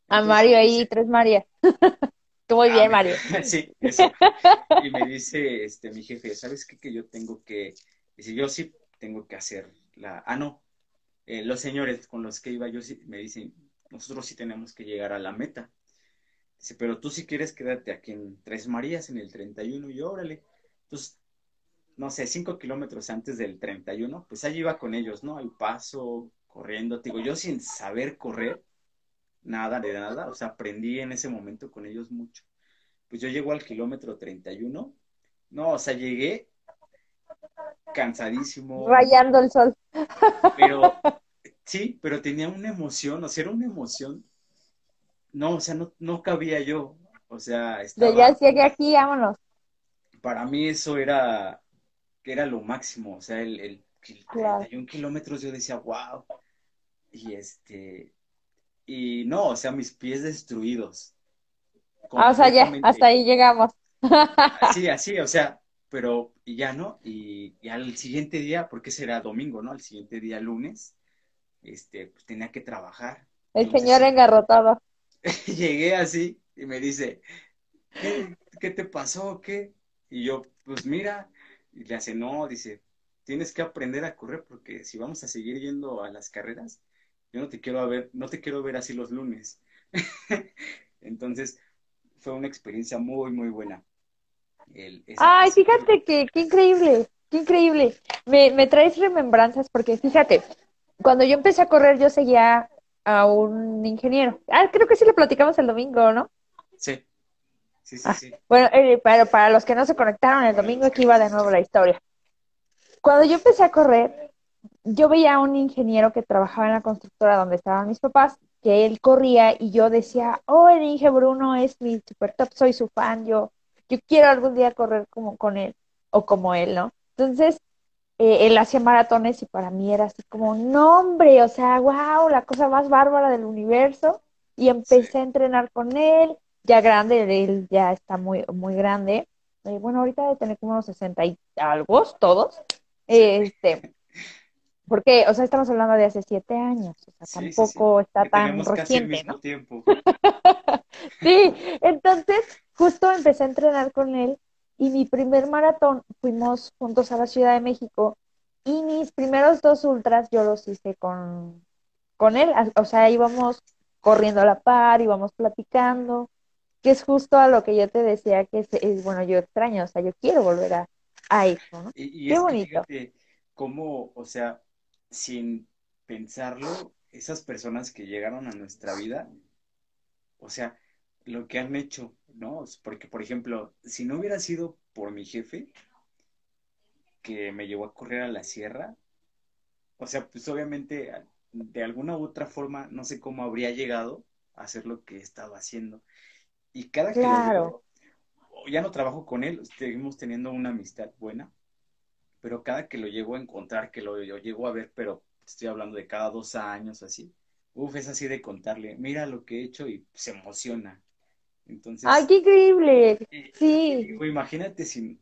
A Mario ahí, dice, Tres Marías. Muy Ah, bien, Mario. Sí, eso. Y me dice este mi jefe, ¿sabes qué? Que yo tengo que, dice, yo sí tengo que hacer la, ah, no, eh, los señores con los que iba yo sí, me dicen, nosotros sí tenemos que llegar a la meta. Dice, pero tú si quieres quedarte aquí en Tres Marías, en el 31, y órale. Entonces, no sé, cinco kilómetros antes del 31, pues ahí iba con ellos, ¿no? Al paso, corriendo. Te digo, yo sin saber correr, nada de nada, o sea, aprendí en ese momento con ellos mucho. Pues yo llego al kilómetro 31, no, o sea, llegué cansadísimo, Rayando el sol. pero sí, pero tenía una emoción, o sea, era una emoción, no, o sea, no, no cabía yo, o sea, De estaba, ya llegué aquí, vámonos. para mí eso era, era lo máximo, o sea, el, el, el Claro. 31 kilómetros yo decía, wow, y este, y no, o sea, mis pies destruidos. Ah, o sea, ya, hasta ahí llegamos. Sí, así, o sea, pero y ya no, y, y al siguiente día, porque será domingo, ¿no? Al siguiente día, lunes, este, pues tenía que trabajar. El Entonces, señor engarrotado. llegué así y me dice, ¿qué, qué te pasó? ¿Qué? Y yo, pues mira, y le hace, no, dice, tienes que aprender a correr porque si vamos a seguir yendo a las carreras, yo no te quiero ver, no te quiero ver así los lunes. Entonces, fue una experiencia muy, muy buena. El- Ay, fíjate que, qué increíble, qué increíble. Me, me traes remembranzas porque fíjate, cuando yo empecé a correr yo seguía a un ingeniero. Ah, creo que sí lo platicamos el domingo, ¿no? Sí, sí, sí, Ah. sí. Bueno, eh, pero para los que no se conectaron el domingo, aquí va de nuevo la historia. Cuando yo empecé a correr, yo veía a un ingeniero que trabajaba en la constructora donde estaban mis papás, que él corría y yo decía, oh, el Inge Bruno es mi super top, soy su fan, yo, yo quiero algún día correr como con él o como él, ¿no? Entonces, eh, él hacía maratones y para mí era así como, no, hombre, o sea, wow, la cosa más bárbara del universo. Y empecé Sí. a entrenar con él, ya grande, él ya está muy, muy grande. Eh, bueno, ahorita debe tener como unos 60 y algo, todos. Este, porque, o sea, estamos hablando de hace siete años, o sea, Sí, tampoco está Que tan tenemos casi el reciente, mismo ¿no? tiempo. Sí, entonces justo empecé a entrenar con él y mi primer maratón fuimos juntos a la Ciudad de México y mis primeros dos ultras yo los hice con, con él, o sea, íbamos corriendo a la par, íbamos platicando, que es justo a lo que yo te decía que es, es, bueno, yo extraño, o sea, yo quiero volver a, a eso, ¿no? Y, y Qué es que bonito. fíjate cómo, o sea, sin pensarlo, esas personas que llegaron a nuestra vida, o sea, lo que han hecho, ¿no? Porque, por ejemplo, si no hubiera sido por mi jefe, que me llevó a correr a la sierra, o sea, pues obviamente de alguna u otra forma, no sé cómo habría llegado a hacer lo que estaba haciendo. Y cada que lo Claro. veo, ya no trabajo con él, seguimos teniendo una amistad buena, pero cada que lo llego a encontrar, que lo, lo llego a ver, pero estoy hablando de cada dos años así, uf, es así de contarle, mira lo que he hecho y se emociona. Entonces, ¡Ay, qué increíble! Sí. imagínate si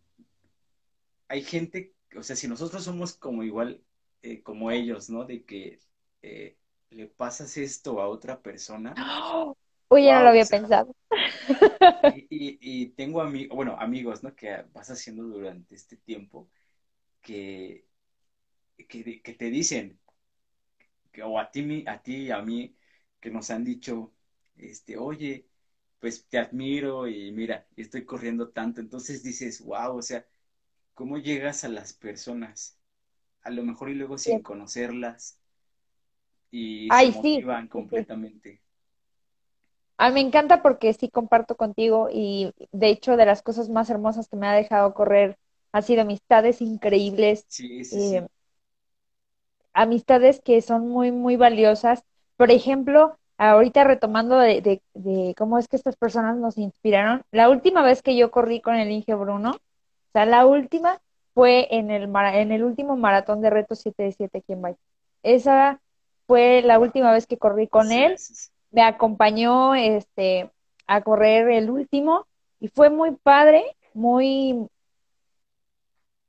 hay gente, o sea, si nosotros somos como igual, eh, como ellos, ¿no? De que eh, le pasas esto a otra persona. Oye, no Wow, lo había o sea, pensado. Y, y, y tengo amigos, bueno, amigos, ¿no? Que vas haciendo durante este tiempo que, que, que te dicen, que, o a ti, a ti y a mí, que nos han dicho, este, oye, pues te admiro y mira, estoy corriendo tanto. Entonces dices, wow, o sea, ¿cómo llegas a las personas? A lo mejor y luego sin conocerlas y Ay, se sí, motivan sí, completamente. A mí me encanta porque sí comparto contigo y de hecho de las cosas más hermosas que me ha dejado correr ha sido amistades increíbles, Sí, sí, eh, sí. amistades que son muy, muy valiosas. Por ejemplo, ahorita retomando de, de- de cómo es que estas personas nos inspiraron, la última vez que yo corrí con el Inge Bruno, o sea, la última fue en el, en el último maratón de Reto 7 de 7 aquí en Valle. Esa fue la última vez que corrí con Sí, él sí, sí. me acompañó este a correr el último y fue muy padre, muy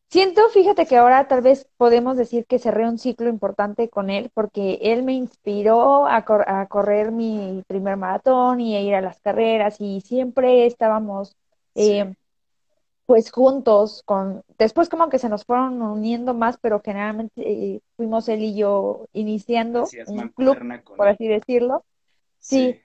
siento, fíjate que ahora tal vez podemos decir que cerré un ciclo importante con él porque él me inspiró a, cor- a correr mi primer maratón y a ir a las carreras y siempre estábamos Sí. eh, pues juntos con después como que se nos fueron uniendo más, pero generalmente eh, fuimos él y yo iniciando un club, con por así decirlo. Sí. Sí,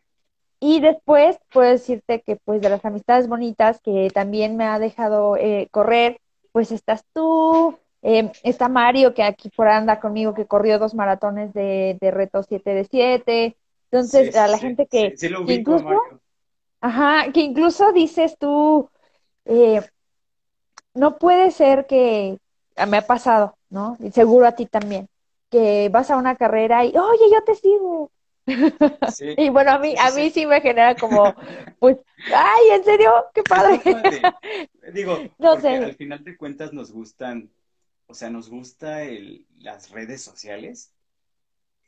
Y después puedo decirte que pues de las amistades bonitas que también me ha dejado eh, correr, pues estás tú, eh, está Mario que aquí por anda conmigo que corrió dos maratones de, de reto 7 de 7. Entonces, sí, a la sí, gente que, sí, que incluso, Mario. ajá, que incluso dices tú, eh, no puede ser que, ah, me ha pasado, ¿no? Y seguro a ti también, que vas a una carrera y, oye, yo te sigo. Sí, Y bueno, a mí, sí, a sí, mí sí. sí me genera como, pues, ay, ¿en serio? ¡Qué padre! Digo, No sé. al final de cuentas nos gustan, o sea, nos gusta el, las redes sociales.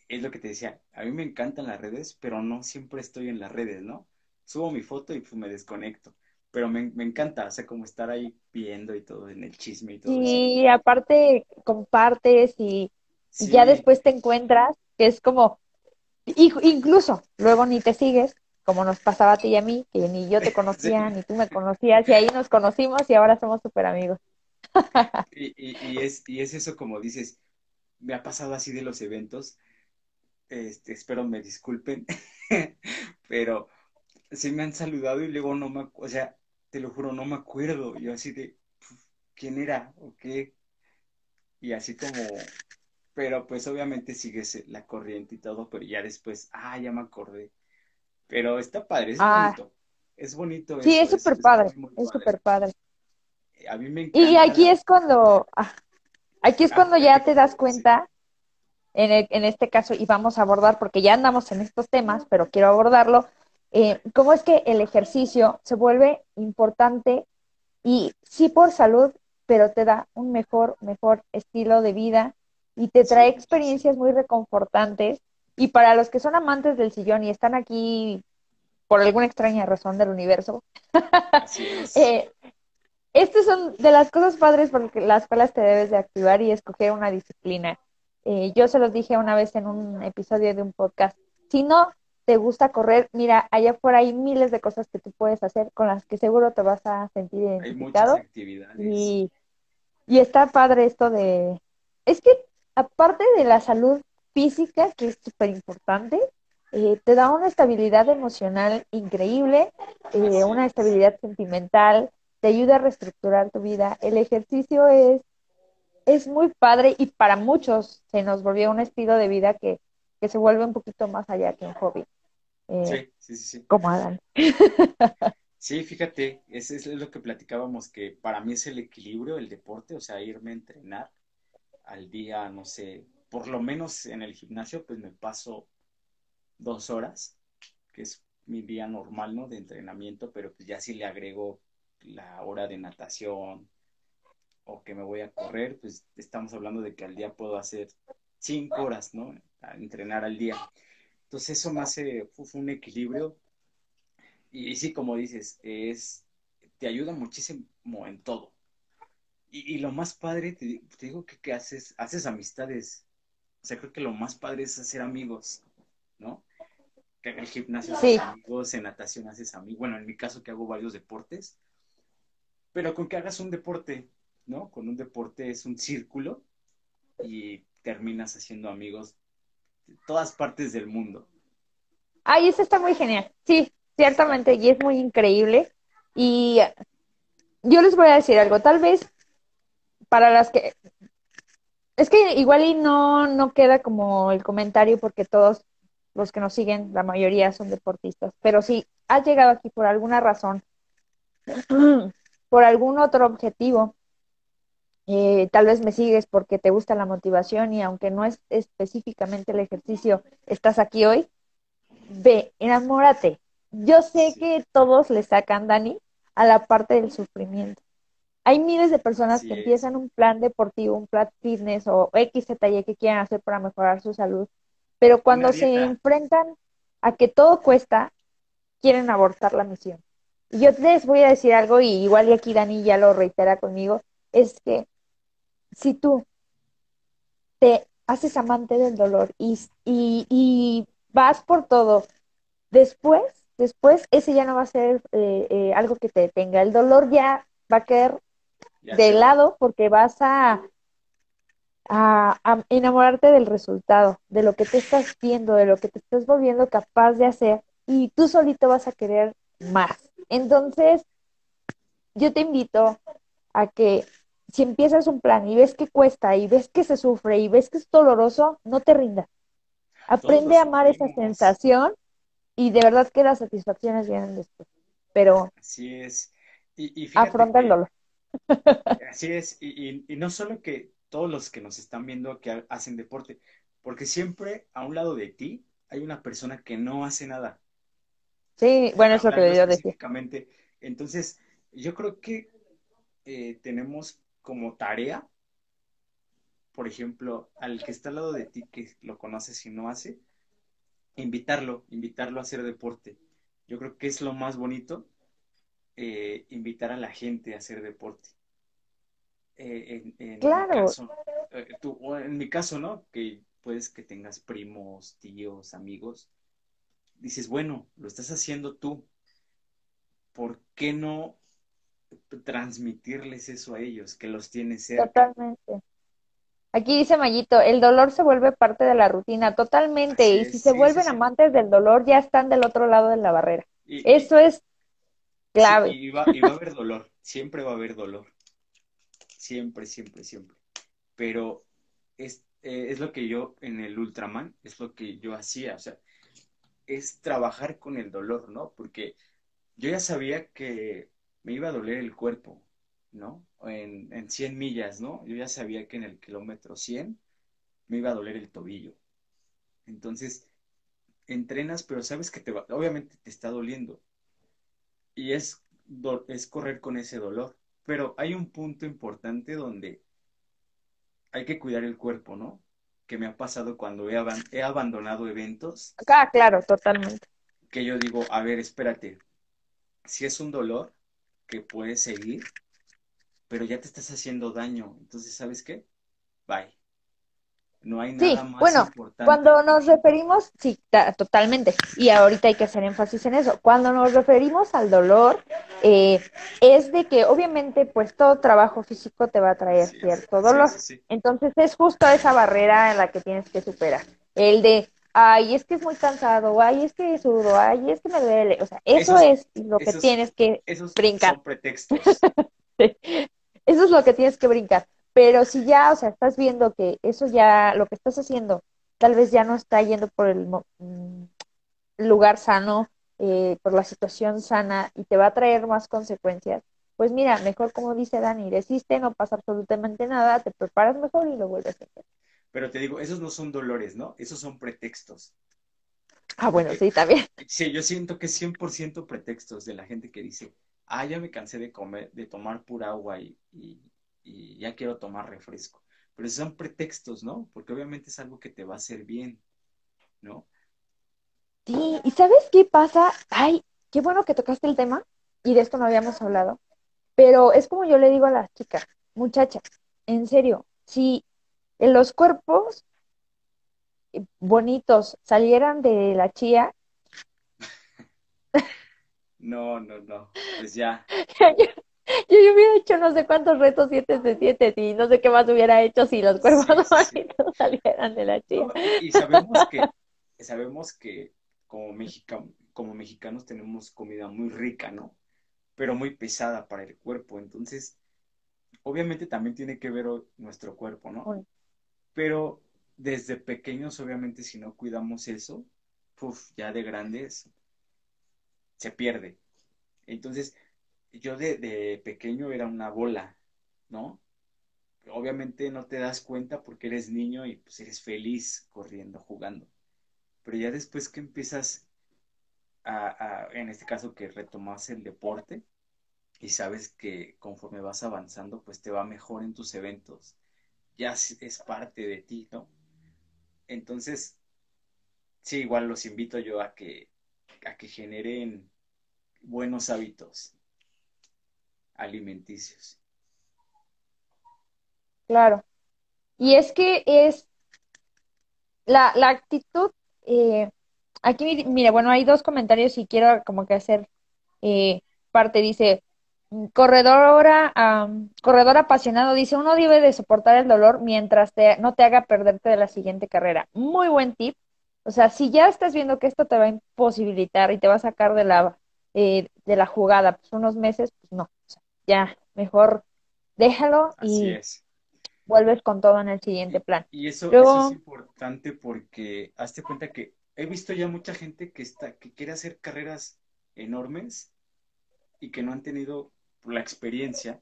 Es lo que te decía, a mí me encantan las redes, pero no siempre estoy en las redes, ¿no? Subo mi foto y pues, me desconecto. Pero me, me encanta, o sea, como estar ahí viendo y todo, en el chisme y todo eso. Y aparte compartes y, y ya Sí, después te encuentras, que es como, y- incluso luego ni te sigues, como nos pasaba a ti y a mí, que ni yo te conocía, sí. ni tú me conocías, y ahí nos conocimos y ahora somos súper amigos. Y, y, y es, y es eso como dices, me ha pasado así de los eventos, este, espero me disculpen, pero sí me han saludado y luego no me, o sea, te lo juro, no me acuerdo, yo así de, "Puf, ¿quién era o qué? Y así como, pero pues obviamente sigues la corriente y todo, pero ya después, ah, ya me acordé, pero está padre, es Ah, bonito, es bonito sí, eso, es súper padre, es súper padre. A mí me Y encanta aquí es cuando, ah, aquí es ah, cuando ya te das sí. cuenta en, el- en este caso, y vamos a abordar, porque ya andamos en estos temas, pero quiero abordarlo, eh, cómo es que el ejercicio se vuelve importante y sí por salud, pero te da un mejor, mejor estilo de vida y te trae experiencias muy reconfortantes. Y para los que son amantes del sillón y están aquí por alguna extraña razón del universo, es. eh, estas son de las cosas padres por las cuales te debes de activar y escoger una disciplina. Eh, yo se los dije una vez en un episodio de un podcast. Si no te gusta correr, mira, allá afuera hay miles de cosas que tú puedes hacer con las que seguro te vas a sentir Hay muchas identificado. actividades. Y, y está padre esto de... Es que aparte de la salud física, que es súper importante, eh, te da una estabilidad emocional increíble, eh, una es. estabilidad sentimental, te ayuda a reestructurar tu vida. El ejercicio es, es muy padre y para muchos se nos volvió un estilo de vida que, que se vuelve un poquito más allá que un hobby, eh, Sí, sí, sí, sí. como Adán. Sí, fíjate, eso es lo que platicábamos, que para mí es el equilibrio, el deporte, o sea, irme a entrenar al día, no sé, por lo menos en el gimnasio, pues me paso dos horas, que es mi día normal, ¿no? De entrenamiento, pero pues ya si le agrego la hora de natación o que me voy a correr, pues estamos hablando de que al día puedo hacer cinco horas, ¿no? A entrenar al día. Entonces eso me hace un equilibrio y sí, como dices, es, te ayuda muchísimo en todo. Y, y lo más padre, te, te digo que, que, haces, haces amistades. O sea, creo que lo más padre es hacer amigos, ¿no? Que en el gimnasio Sí. haces amigos, en natación haces amigos. Bueno, en mi caso que hago varios deportes, pero con que hagas un deporte, ¿no? Con un deporte es un círculo y terminas haciendo amigos de todas partes del mundo. Ay, eso está muy genial. Sí, ciertamente, y es muy increíble. Y yo les voy a decir algo, tal vez para las que... Es que igual y no, no queda como el comentario porque todos los que nos siguen, la mayoría son deportistas, pero si has llegado aquí por alguna razón, por algún otro objetivo, eh, tal vez me sigues porque te gusta la motivación y aunque no es específicamente el ejercicio, estás aquí hoy, ve, enamórate. Yo sé que todos le sacan, Dani, a la parte del sufrimiento. Hay miles de personas Así que es. empiezan un plan deportivo, un plan fitness o X detalle que quieran hacer para mejorar su salud, pero cuando se enfrentan a que todo cuesta, quieren abortar la misión. Y yo les voy a decir algo, y igual y aquí Dani ya lo reitera conmigo, es que si tú te haces amante del dolor y, y, y vas por todo, después, después ese ya no va a ser eh, eh, algo que te detenga. El dolor ya va a Ya de lado porque vas a, a, a enamorarte del resultado, de lo que te estás viendo, de lo que te estás volviendo capaz de hacer y tú solito vas a querer más. Entonces, yo te invito a que si empiezas un plan y ves que cuesta y ves que se sufre y ves que es doloroso, no te rindas. Aprende a amar esa sensación y de verdad que las satisfacciones vienen después. Pero Así es. Y, y fíjate afronta el dolor. Así es, y, y- y no solo que todos los que nos están viendo que ha- hacen deporte, porque siempre a un lado de ti hay una persona que no hace nada, Sí, bueno, es lo que yo decía. Entonces, yo creo que eh, tenemos como tarea, por ejemplo, al que está al lado de ti, que lo conoces y no hace, invitarlo, invitarlo a hacer deporte. Yo creo que es lo más bonito, eh, invitar a la gente a hacer deporte. Eh, en, en mi Claro. caso, eh, tú- o en mi caso, ¿no? Que puedes que tengas primos, tíos, amigos. Dices, bueno, lo estás haciendo tú. ¿Por qué no transmitirles eso a ellos, que los tienes cerca? Totalmente. Aquí dice Mayito, el dolor se vuelve parte de la rutina, totalmente. Así Y es, si se sí, vuelven sí, sí. amantes del dolor, ya están del otro lado de la barrera. Y, Eso es Y va, y va a haber dolor, siempre va a haber dolor, siempre, siempre, siempre. Pero es, eh, es lo que yo en el Ultraman, es lo que yo hacía, o sea, es trabajar con el dolor, ¿no? Porque yo ya sabía que me iba a doler el cuerpo, ¿no? En, en 100 millas, ¿no? Yo ya sabía que en el kilómetro 100 me iba a doler el tobillo. Entonces, entrenas, pero sabes que te va, obviamente te está doliendo y es, es correr con ese dolor. Pero hay un punto importante donde hay que cuidar el cuerpo, ¿no? Que me ha pasado cuando he, aban- he abandonado eventos, Ah, claro, totalmente. que yo digo, a ver, espérate, si es un dolor que puede seguir, pero ya te estás haciendo daño, entonces, ¿sabes qué? Bye. No hay Sí, nada más bueno, importante. Cuando nos referimos, sí, ta- totalmente, y ahorita hay que hacer énfasis en eso, cuando nos referimos al dolor, eh, es de que obviamente pues todo trabajo físico te va a traer Sí, cierto sí, dolor. sí, sí. Entonces es justo esa barrera en la que tienes que superar. El de, ay, es que es muy cansado, ay, es que sudo, ay, es que me duele. O sea, eso Esos- es lo que esos- tienes que, Esos Brincar. son pretextos. eso es lo que tienes que brincar. Pero si ya, o sea, estás viendo que eso ya, lo que estás haciendo, tal vez ya no está yendo por el mm, lugar sano, eh, por la situación sana y te va a traer más consecuencias, pues mira, mejor como dice Dani, resiste, no pasa absolutamente nada, te preparas mejor y lo vuelves a hacer. Pero te digo, esos no son dolores, ¿no? Esos son pretextos. Ah, bueno, Ok. sí, también. Sí, yo siento que es 100% pretextos de la gente que dice, ah, ya me cansé de comer, de tomar pura agua y, y, y ya quiero tomar refresco. Pero son pretextos, ¿no? Porque obviamente es algo que te va a hacer bien, ¿no? Sí, ¿y sabes qué pasa? Ay, qué bueno que tocaste el tema y de esto no habíamos hablado, pero es como yo le digo a las chicas, muchachas, en serio, si en los cuerpos bonitos salieran de la chía, No, no, no. Pues ya. yo, yo hubiera hecho no sé cuántos retos siete de siete y no sé qué más hubiera hecho si los cuerpos Sí, sí. bonitos salieran de la. No, y sabemos que, sabemos que como, mexica- como mexicanos tenemos comida muy rica, ¿no? Pero muy pesada para el cuerpo. Entonces, obviamente también tiene que ver nuestro cuerpo, ¿no? Pero desde pequeños, obviamente, si no cuidamos eso, puf, ya de grandes se pierde. Entonces, yo de, pequeño era una bola, ¿no? Obviamente no te das cuenta porque eres niño y pues eres feliz corriendo, jugando. Pero ya después que empiezas a, a- en este caso, que retomas el deporte y sabes que conforme vas avanzando, pues te va mejor en tus eventos. Ya es, es parte de ti, ¿no? Entonces, sí, igual los invito yo a que, a que generen buenos hábitos alimenticios. Claro. Y es que es la, la actitud, eh, aquí, mi- mira, bueno, hay dos comentarios y quiero como que hacer eh, parte, dice, corredora, am, corredor apasionado, dice, uno debe de soportar el dolor mientras te, no te haga perderte de la siguiente carrera. Muy buen tip. O sea, si ya estás viendo que esto te va a imposibilitar y te va a sacar de la, eh, de la jugada, pues unos meses, pues no, ya, mejor déjalo Así y es. vuelves con todo en el siguiente plan. Y eso, Luego- eso es importante porque hazte cuenta que he visto ya mucha gente que está, que quiere hacer carreras enormes y que no han tenido la experiencia.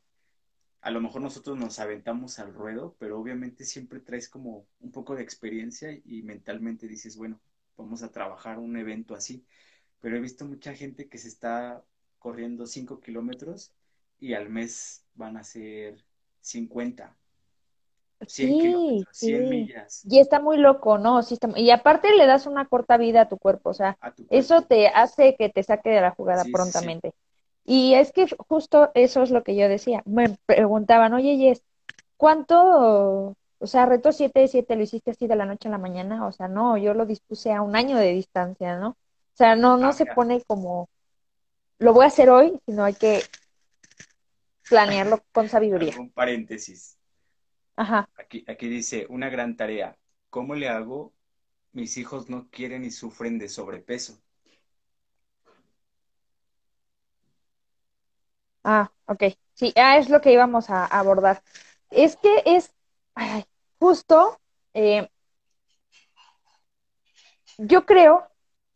A lo mejor nosotros nos aventamos al ruedo, pero obviamente siempre traes como un poco de experiencia y mentalmente dices, bueno, vamos a trabajar un evento así. Pero he visto mucha gente que se está corriendo 5 kilómetros y al mes van a ser 50, 100 Sí, kilómetros, 100 sí. millas Y está muy loco, ¿no? Sí está- Y aparte le das una corta vida a tu cuerpo, o sea, cuerpo. eso te hace que te saque de la jugada prontamente. Y es que justo eso es lo que yo decía. Me preguntaban, oye, Jess, ¿cuánto, o sea, reto 7 de 7 lo hiciste así de la noche a la mañana? O sea, no, yo lo dispuse a un año de distancia, ¿no? O sea, no, no Ah, se pone como, lo voy a hacer hoy, sino hay que planearlo con sabiduría. Un paréntesis. Ajá. Aquí, aquí dice, una gran tarea. ¿Cómo le hago? Mis hijos no quieren y sufren de sobrepeso. Ah, ok. Sí, ah, es lo que íbamos a, abordar. Es que es ay, justo, eh, yo creo,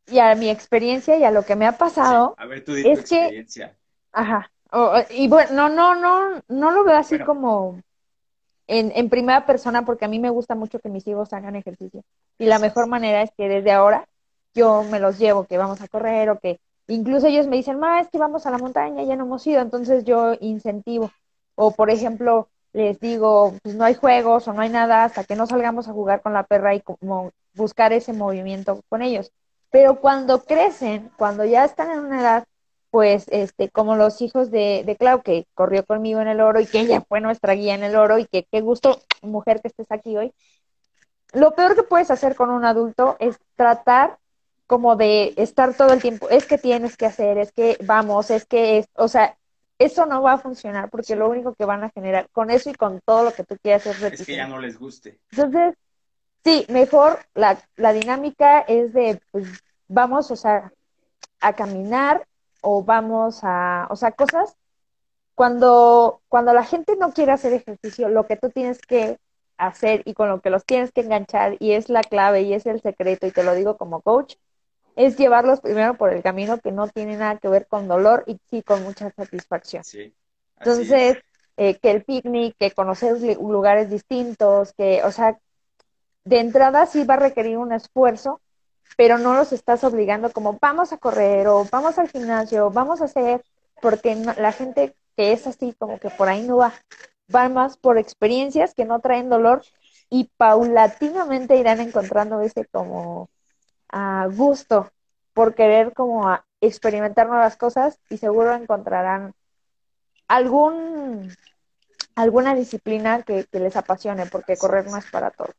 y a mi experiencia y a lo que me ha pasado, A ver, tú di tu que- experiencia. ajá, o- o- y bueno, no, no, no, no lo veo así Bueno. como en, en primera persona, porque a mí me gusta mucho que mis hijos hagan ejercicio. Y la mejor manera es que desde ahora yo me los llevo, que vamos a correr o que incluso ellos me dicen, ma, es que vamos a la montaña, ya no hemos ido, entonces yo incentivo. O por ejemplo, les digo, pues no hay juegos o no hay nada hasta que no salgamos a jugar con la perra y como buscar ese movimiento con ellos. Pero cuando crecen, cuando ya están en una edad, pues este, como los hijos de, de Clau, que corrió conmigo en el oro y que ella fue nuestra guía en el oro y que qué gusto, mujer, que estés aquí hoy. Lo peor que puedes hacer con un adulto es tratar como de estar todo el tiempo, es que tienes que hacer, es que vamos, es que es, o sea, eso no va a funcionar porque lo único que van a generar con eso y con todo lo que tú quieras es Es que ya no les guste. Entonces, sí, mejor la, la dinámica es de, pues, vamos, o sea, a caminar o vamos a, o sea, cosas. Cuando, cuando la gente no quiere hacer ejercicio, lo que tú tienes que hacer y con lo que los tienes que enganchar, y es la clave y es el secreto, y te lo digo como coach, es llevarlos primero por el camino que no tiene nada que ver con dolor y sí con mucha satisfacción. Sí. Entonces, eh, que el picnic, que conocer lugares distintos, que, o sea, de entrada sí va a requerir un esfuerzo, pero no los estás obligando como vamos a correr o vamos al gimnasio, vamos a hacer, porque no- la gente que es así como que por ahí no va, va más por experiencias que no traen dolor y paulatinamente irán encontrando ese como ah, gusto por querer como a- experimentar nuevas cosas y seguro encontrarán algún alguna disciplina que, les apasione, porque correr no es para todos.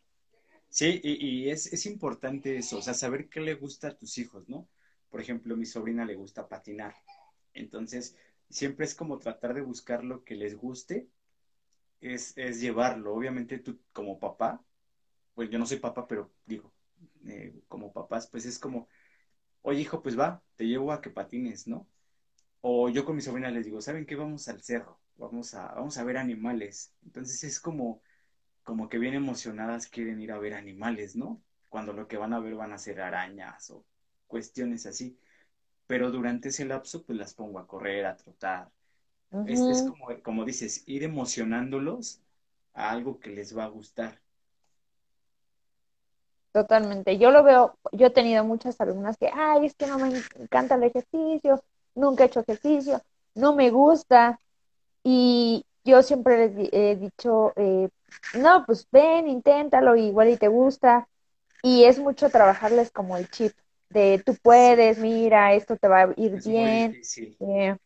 Sí, y, es, es, importante eso, o sea, saber qué le gusta a tus hijos, ¿no? Por ejemplo, a mi sobrina le gusta patinar. Entonces, siempre es como tratar de buscar lo que les guste, es, es llevarlo. Obviamente tú como papá, pues yo no soy papá, pero digo, eh, como papás, pues es como, oye hijo, pues va, te llevo a que patines, ¿no? O yo con mi sobrina les digo, ¿saben qué? Vamos al cerro, vamos a, vamos a ver animales. Entonces es como, como que bien emocionadas quieren ir a ver animales, ¿no? Cuando lo que van a ver van a ser arañas o cuestiones así. Pero durante ese lapso, pues las pongo a correr, a trotar. es, es, como, como dices, ir emocionándolos a algo que les va a gustar. Totalmente. Yo lo veo, yo he tenido muchas alumnas que, ay, es que no me encanta el ejercicio, nunca he hecho ejercicio, no me gusta. Y yo siempre les he dicho, eh, no, pues ven, inténtalo, igual y te gusta. Y es mucho trabajarles como el chip de tú puedes, mira, esto te va a ir bien. Eh,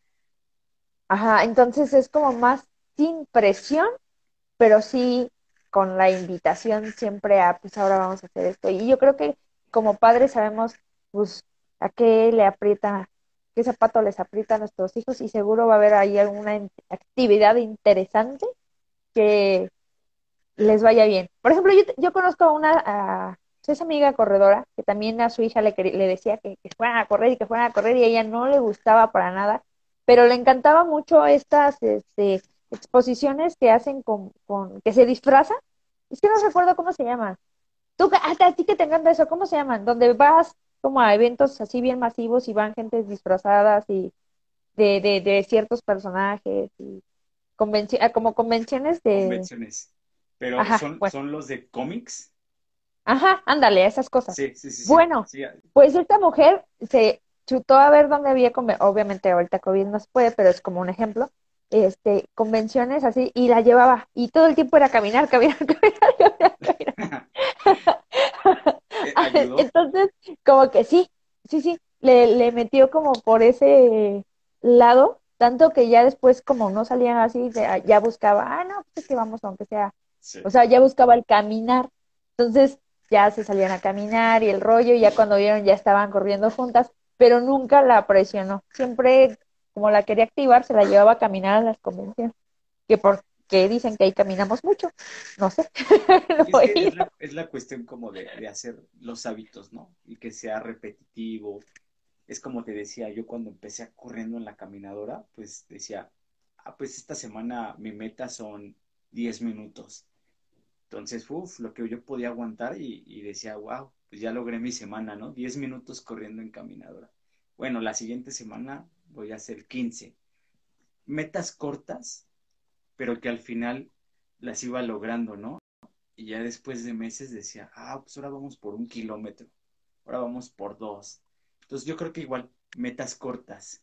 ajá, entonces es como más sin presión, pero sí con la invitación siempre a, pues ahora vamos a hacer esto. Y yo creo que como padres sabemos, pues, a qué le aprieta, qué zapato les aprieta a nuestros hijos y seguro va a haber ahí alguna actividad interesante que les vaya bien. Por ejemplo, yo, yo conozco a una, a, esa amiga corredora que también a su hija le, le decía que, fueran a correr y que fueran a correr y a ella no le gustaba para nada, pero le encantaba mucho estas, este, exposiciones que hacen con, con que se disfrazan. Es que no recuerdo cómo se llaman. Tú, a, ti que te encanta eso, ¿cómo se llaman? Donde vas como a eventos así bien masivos y van gentes disfrazadas y de, de, de ciertos personajes y ah, como convenciones de... Convenciones. Pero son, pues. son los de cómics. Ajá, ándale, esas cosas. Sí, sí, sí. Bueno, pues esta mujer se chutó a ver dónde había, obviamente ahorita COVID no se puede, pero es como un ejemplo, este, convenciones así, y la llevaba, y todo el tiempo era caminar, caminar, caminar, caminar, Entonces, como que sí, sí, sí, le, le metió como por ese lado, tanto que ya después como no salían así, ya buscaba, ah, no, pues es que vamos aunque sea, o sea, ya buscaba el caminar, entonces ya se salían a caminar y el rollo, y ya cuando vieron ya estaban corriendo juntas, pero nunca la presionó, siempre como la quería activar, se la llevaba a caminar a las convenciones. Que porque dicen que ahí caminamos mucho, no sé. es, la, cuestión como de, hacer los hábitos, ¿no? Y que sea repetitivo. Es como te decía, yo cuando empecé corriendo en la caminadora, pues decía, ah, pues esta semana mi meta son 10 minutos. Entonces, uff, lo que yo podía aguantar y, y, decía, wow, pues ya logré mi semana, ¿no? 10 minutos corriendo en caminadora. Bueno, la siguiente semana voy a hacer 15. Metas cortas, pero que al final las iba logrando, ¿no? Y ya después de meses decía, ah, pues ahora vamos por un kilómetro, ahora vamos por dos. Entonces yo creo que igual, metas cortas.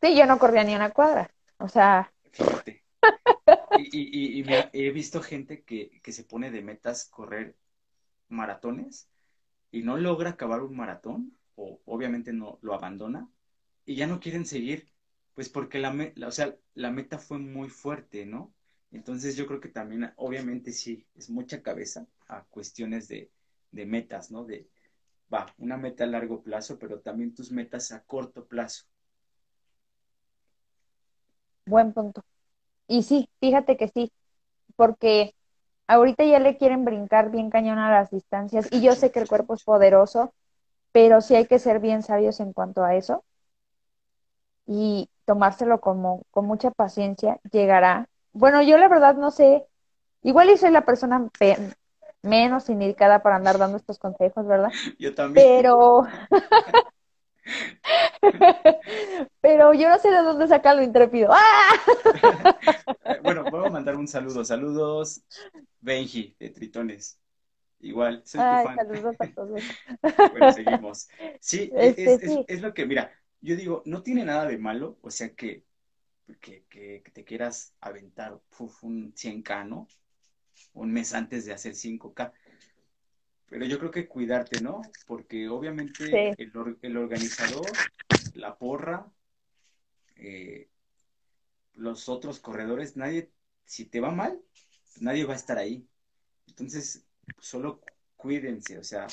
Sí, yo no corría ni una cuadra, o sea. Fíjate. Y, y, he visto gente que, que se pone de metas correr maratones y no logra acabar un maratón, o obviamente no lo abandona, y ya no quieren seguir, pues porque la, o sea, la meta fue muy fuerte, ¿no? Entonces yo creo que también, obviamente sí, es mucha cabeza a cuestiones de, de metas, ¿no? De, va, una meta a largo plazo, pero también tus metas a corto plazo. Buen punto. Y sí, fíjate que sí, porque ahorita ya le quieren brincar bien cañón a las distancias y yo sé que el cuerpo es poderoso, pero sí hay que ser bien sabios en cuanto a eso y tomárselo como con mucha paciencia, llegará. Bueno, yo la verdad no sé, igual y soy la persona menos indicada para andar dando estos consejos, ¿verdad? Yo también. Pero Pero yo no sé de dónde saca lo intrépido. ¡Ah! bueno, puedo mandar un saludo. Saludos, Benji, de Tritones. Igual, soy tu fan. Saludos a todos. bueno, seguimos. Sí, este, es, lo que, mira, yo digo, no tiene nada de malo, o sea que, que, que, te quieras aventar un 100K, ¿no? Un mes antes de hacer 5K. Pero yo creo que cuidarte, ¿no? Porque obviamente el, el, organizador, la porra, eh, los otros corredores, nadie, si te va mal, nadie va a estar ahí. Entonces, solo cuídense, o sea,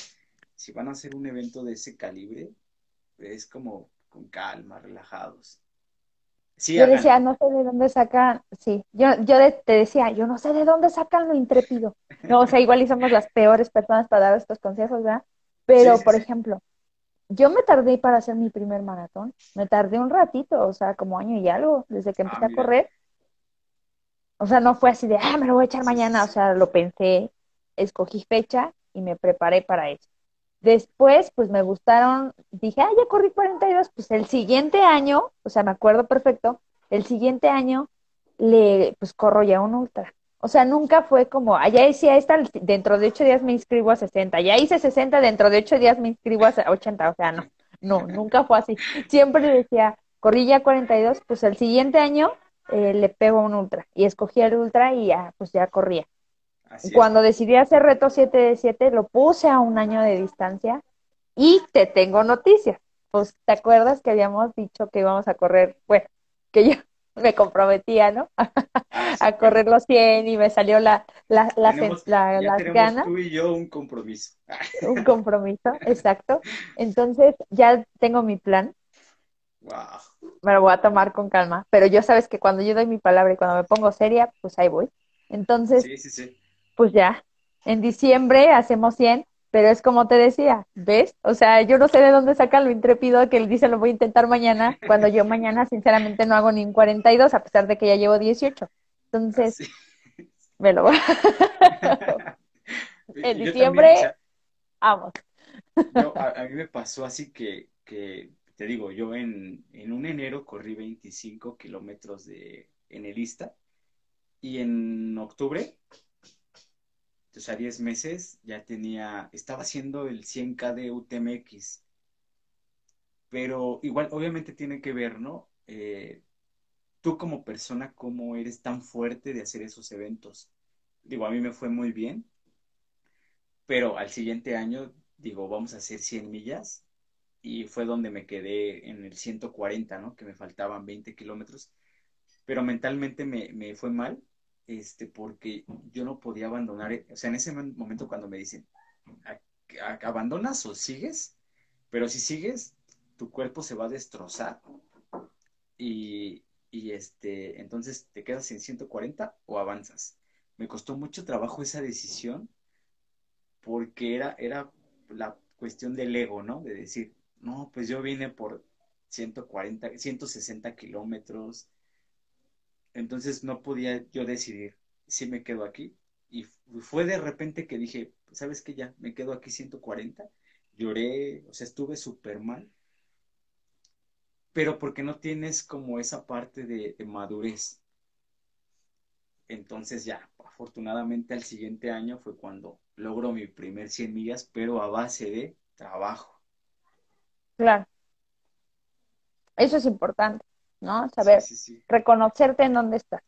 si van a hacer un evento de ese calibre, es como con calma, relajados. Sí, yo decía, no sé de dónde sacan, sí, yo, yo te decía, yo no sé de dónde sacan lo intrépido. No, o sea, igual y somos las peores personas para dar estos consejos, ¿verdad? Pero, por ejemplo, yo me tardé para hacer mi primer maratón, me tardé un ratito, o sea, como año y algo, desde que empecé ah, a correr. O sea, no fue así de, ah, me lo voy a echar mañana, o sea, lo pensé, escogí fecha y me preparé para eso. Después, pues me gustaron, dije, ah, ya corrí 42, pues el siguiente año, o sea, me acuerdo perfecto, el siguiente año le, pues corro ya un ultra. O sea, nunca fue como, allá decía esta, dentro de ocho días me inscribo a 60, ya hice 60, dentro de ocho días me inscribo a 80, o sea, no, no, nunca fue así. Siempre decía, corrí ya 42, pues el siguiente año eh, le pego un ultra, y escogí el ultra y ya, pues ya corría. Cuando decidí hacer reto 7 de 7, lo puse a un año de distancia y te tengo noticias. Pues, ¿te acuerdas que habíamos dicho que íbamos a correr? Bueno, que yo me comprometía, ¿no? a correr los 100 y me salió la, la, la, la las ganas. Tú y yo un compromiso. un compromiso, exacto. Entonces, ya tengo mi plan. Wow. Me lo voy a tomar con calma, pero yo sabes que cuando yo doy mi palabra y cuando me pongo seria, pues ahí voy. Entonces, sí, sí, sí pues ya, en diciembre hacemos 100, pero es como te decía, ¿ves? O sea, yo no sé de dónde saca lo intrépido que él dice lo voy a intentar mañana, cuando yo mañana sinceramente no hago ni un 42, a pesar de que ya llevo 18. Entonces, me lo voy. en diciembre, vamos. a, mí me pasó así que, que te digo, yo en, en un enero corrí 25 kilómetros de, en el Ista y en octubre o sea, 10 meses ya tenía, estaba haciendo el 100K de UTMX. Pero igual, obviamente tiene que ver, ¿no? Eh, tú como persona, ¿cómo eres tan fuerte de hacer esos eventos? Digo, a mí me fue muy bien, pero al siguiente año, digo, vamos a hacer 100 millas y fue donde me quedé en el 140, ¿no? Que me faltaban 20 kilómetros, pero mentalmente me, me fue mal este, porque yo no podía abandonar, o sea, en ese momento cuando me dicen, ¿abandonas o sigues? Pero si sigues, tu cuerpo se va a destrozar y, y este, entonces te quedas en 140 o avanzas. Me costó mucho trabajo esa decisión porque era, era la cuestión del ego, ¿no? De decir, no, pues yo vine por 140, 160 kilómetros, entonces no podía yo decidir si me quedo aquí. Y fue de repente que dije, ¿sabes qué? Ya, me quedo aquí 140. Lloré, o sea, estuve súper mal. Pero porque no tienes como esa parte de, madurez. Entonces ya, afortunadamente al siguiente año fue cuando logro mi primer 100 millas, pero a base de trabajo. Claro. Eso es importante. ¿No? Saber reconocerte en dónde estás.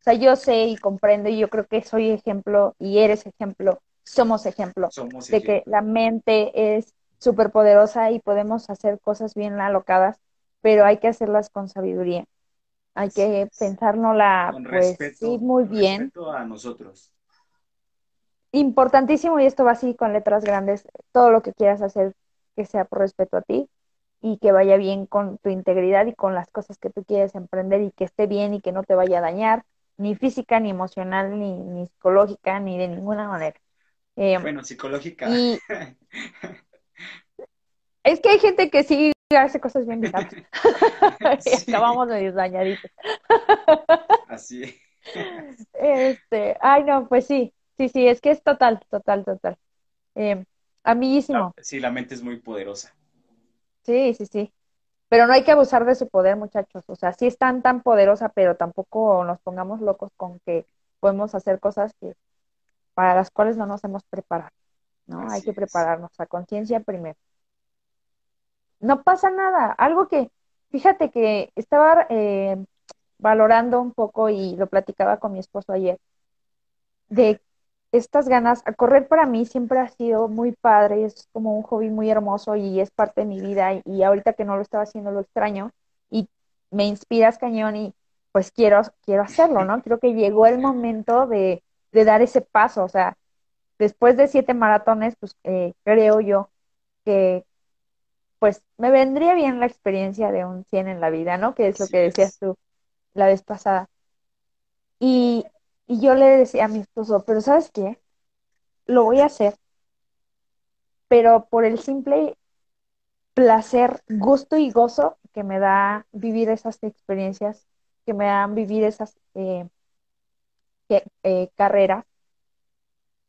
O sea, yo sé y comprendo y yo creo que soy ejemplo y eres ejemplo, somos ejemplo de que la mente es súper poderosa y podemos hacer cosas bien alocadas, pero hay que hacerlas con sabiduría. Hay que pensárnosla, pues sí, muy bien. Respeto a nosotros. Importantísimo, y esto va así con letras grandes, todo lo que quieras hacer que sea por respeto a ti, y que vaya bien con tu integridad y con las cosas que tú quieres emprender y que esté bien y que no te vaya a dañar, ni física, ni emocional, ni, ni psicológica, ni de ninguna manera. Eh, bueno, psicológica. Es que hay gente que sí hace cosas bien bizarras. sí. Acabamos de dañaditos. Así. Este, ay no, pues sí, sí, sí, es que es total, total, total. Eh, amiguísimo. Sí, la mente es muy poderosa. Sí, sí, sí. Pero no hay que abusar de su poder, muchachos. O sea, sí es tan, tan poderosa, pero tampoco nos pongamos locos con que podemos hacer cosas que para las cuales no nos hemos preparado. ¿no? hay que prepararnos a conciencia primero. No pasa nada. Algo que, fíjate que estaba eh, valorando un poco y lo platicaba con mi esposo ayer, de estas ganas, a correr para mí siempre ha sido muy padre, es como un hobby muy hermoso y es parte de mi vida y, ahorita que no lo estaba haciendo lo extraño y me inspiras cañón y pues quiero, quiero hacerlo, ¿no? Creo que llegó el momento de, de dar ese paso, o sea, después de siete maratones, pues eh, creo yo que pues me vendría bien la experiencia de un 100 en la vida, ¿no? Que es lo que decías tú la vez pasada. Y, y yo le decía a mi esposo, pero ¿sabes qué? Lo voy a hacer, pero por el simple placer, gusto y gozo que me da vivir esas experiencias, que me dan vivir esas eh, eh, carreras.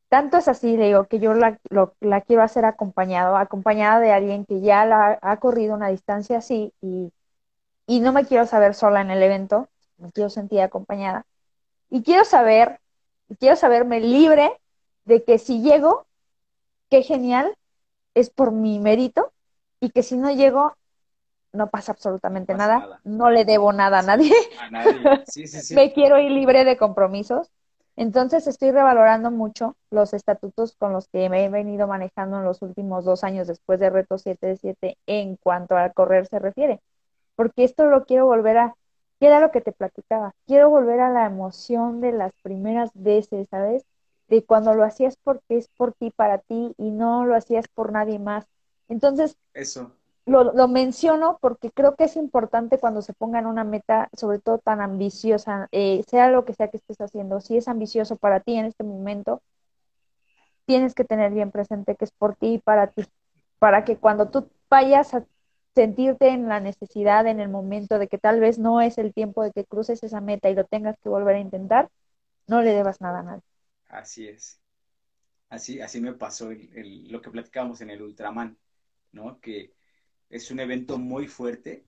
Tanto es así, le digo, que yo la, la, quiero hacer acompañado, acompañada de alguien que ya ha corrido una distancia así y, y no me quiero saber sola en el evento, me quiero sentir acompañada. Y quiero saber, quiero saberme libre de que si llego, qué genial, es por mi mérito, y que si no llego, no pasa absolutamente nada. no le debo nada a nadie. A nadie. Sí, sí, sí. Me quiero ir libre de compromisos. Entonces estoy revalorando mucho los estatutos con los que me he venido manejando en los últimos dos años después de Reto 7 de 7 en cuanto a correr se refiere. Porque esto lo quiero volver a ¿Qué era lo que te platicaba? Quiero volver a la emoción de las primeras veces, ¿sabes? De cuando lo hacías porque es por ti, para ti, y no lo hacías por nadie más. Entonces, eso. Lo, lo menciono porque creo que es importante cuando se pongan una meta, sobre todo tan ambiciosa, eh, sea lo que sea que estés haciendo, si es ambicioso para ti en este momento, tienes que tener bien presente que es por ti y para ti, para que cuando tú vayas a sentirte en la necesidad en el momento de que tal vez no es el tiempo de que cruces esa meta y lo tengas que volver a intentar, no le debas nada a nadie. Así es. Así, así me pasó lo que platicábamos en el Ultraman, ¿no? Que es un evento muy fuerte,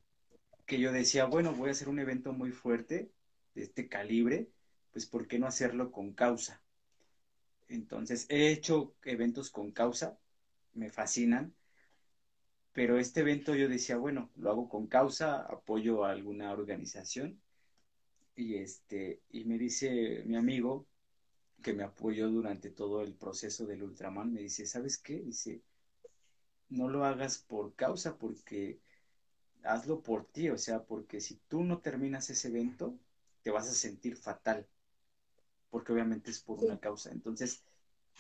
que yo decía, bueno, voy a hacer un evento muy fuerte, de este calibre, pues ¿por qué no hacerlo con causa? Entonces, he hecho eventos con causa, me fascinan, pero este evento yo decía, bueno, lo hago con causa, apoyo a alguna organización y este y me dice mi amigo que me apoyó durante todo el proceso del Ultraman, me dice, ¿sabes qué? Dice, no lo hagas por causa porque hazlo por ti, o sea, porque si tú no terminas ese evento, te vas a sentir fatal, porque obviamente es por una causa. Entonces,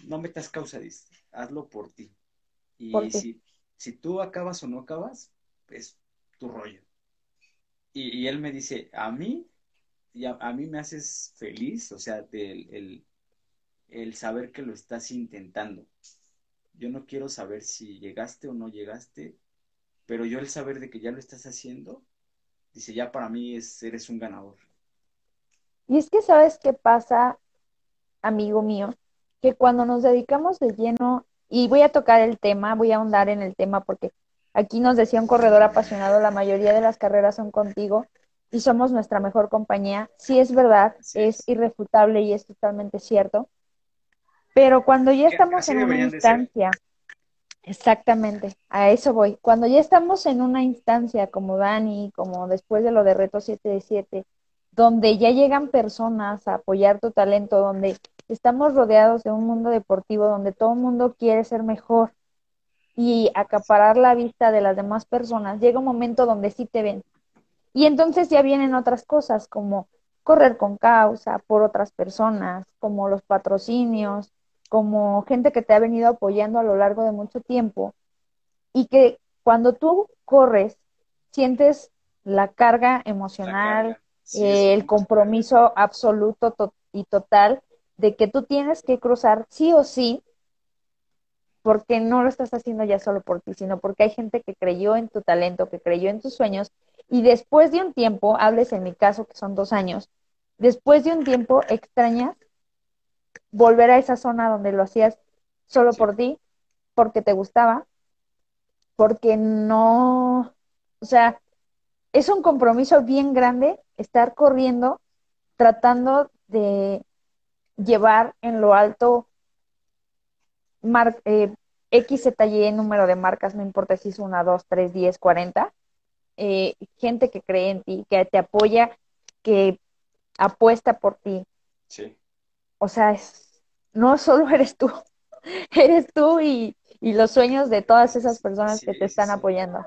no metas causa, dice, hazlo por ti. Y si, si tú acabas o no acabas, es tu rollo. Y, él me dice, a mí, y a, mí me haces feliz, o sea, el, el saber que lo estás intentando. Yo no quiero saber si llegaste o no llegaste, pero yo el saber de que ya lo estás haciendo, dice, ya para mí es, eres un ganador. Y es que sabes qué pasa, amigo mío, que cuando nos dedicamos de lleno y voy a tocar el tema, voy a ahondar en el tema porque aquí nos decía un corredor apasionado, la mayoría de las carreras son contigo y somos nuestra mejor compañía. Sí es verdad, es irrefutable y es totalmente cierto. Pero cuando ya estamos en una instancia, exactamente, a eso voy. Cuando ya estamos en una instancia como Dani, como después de lo de Reto 7 de 7, donde ya llegan personas a apoyar tu talento, donde estamos rodeados de un mundo deportivo donde todo el mundo quiere ser mejor y acaparar la vista de las demás personas, llega un momento donde sí te ven. Y entonces ya vienen otras cosas como correr con causa por otras personas, como los patrocinios, como gente que te ha venido apoyando a lo largo de mucho tiempo y que cuando tú corres sientes la carga emocional, eh, el compromiso absoluto y total de que tú tienes que cruzar sí o sí, porque no lo estás haciendo ya solo por ti, sino porque hay gente que creyó en tu talento, que creyó en tus sueños, y después de un tiempo, hables en mi caso que son dos años, después de un tiempo extrañas volver a esa zona donde lo hacías solo por ti, porque te gustaba, porque no, o sea, es un compromiso bien grande estar corriendo, tratando de llevar en lo alto mar, eh, XZY número de marcas, no importa si es una, dos, tres, diez, cuarenta, eh, gente que cree en ti, que te apoya, que apuesta por ti. Sí. O sea, es, no solo eres tú, eres tú y, y los sueños de todas esas personas que te están sí. apoyando.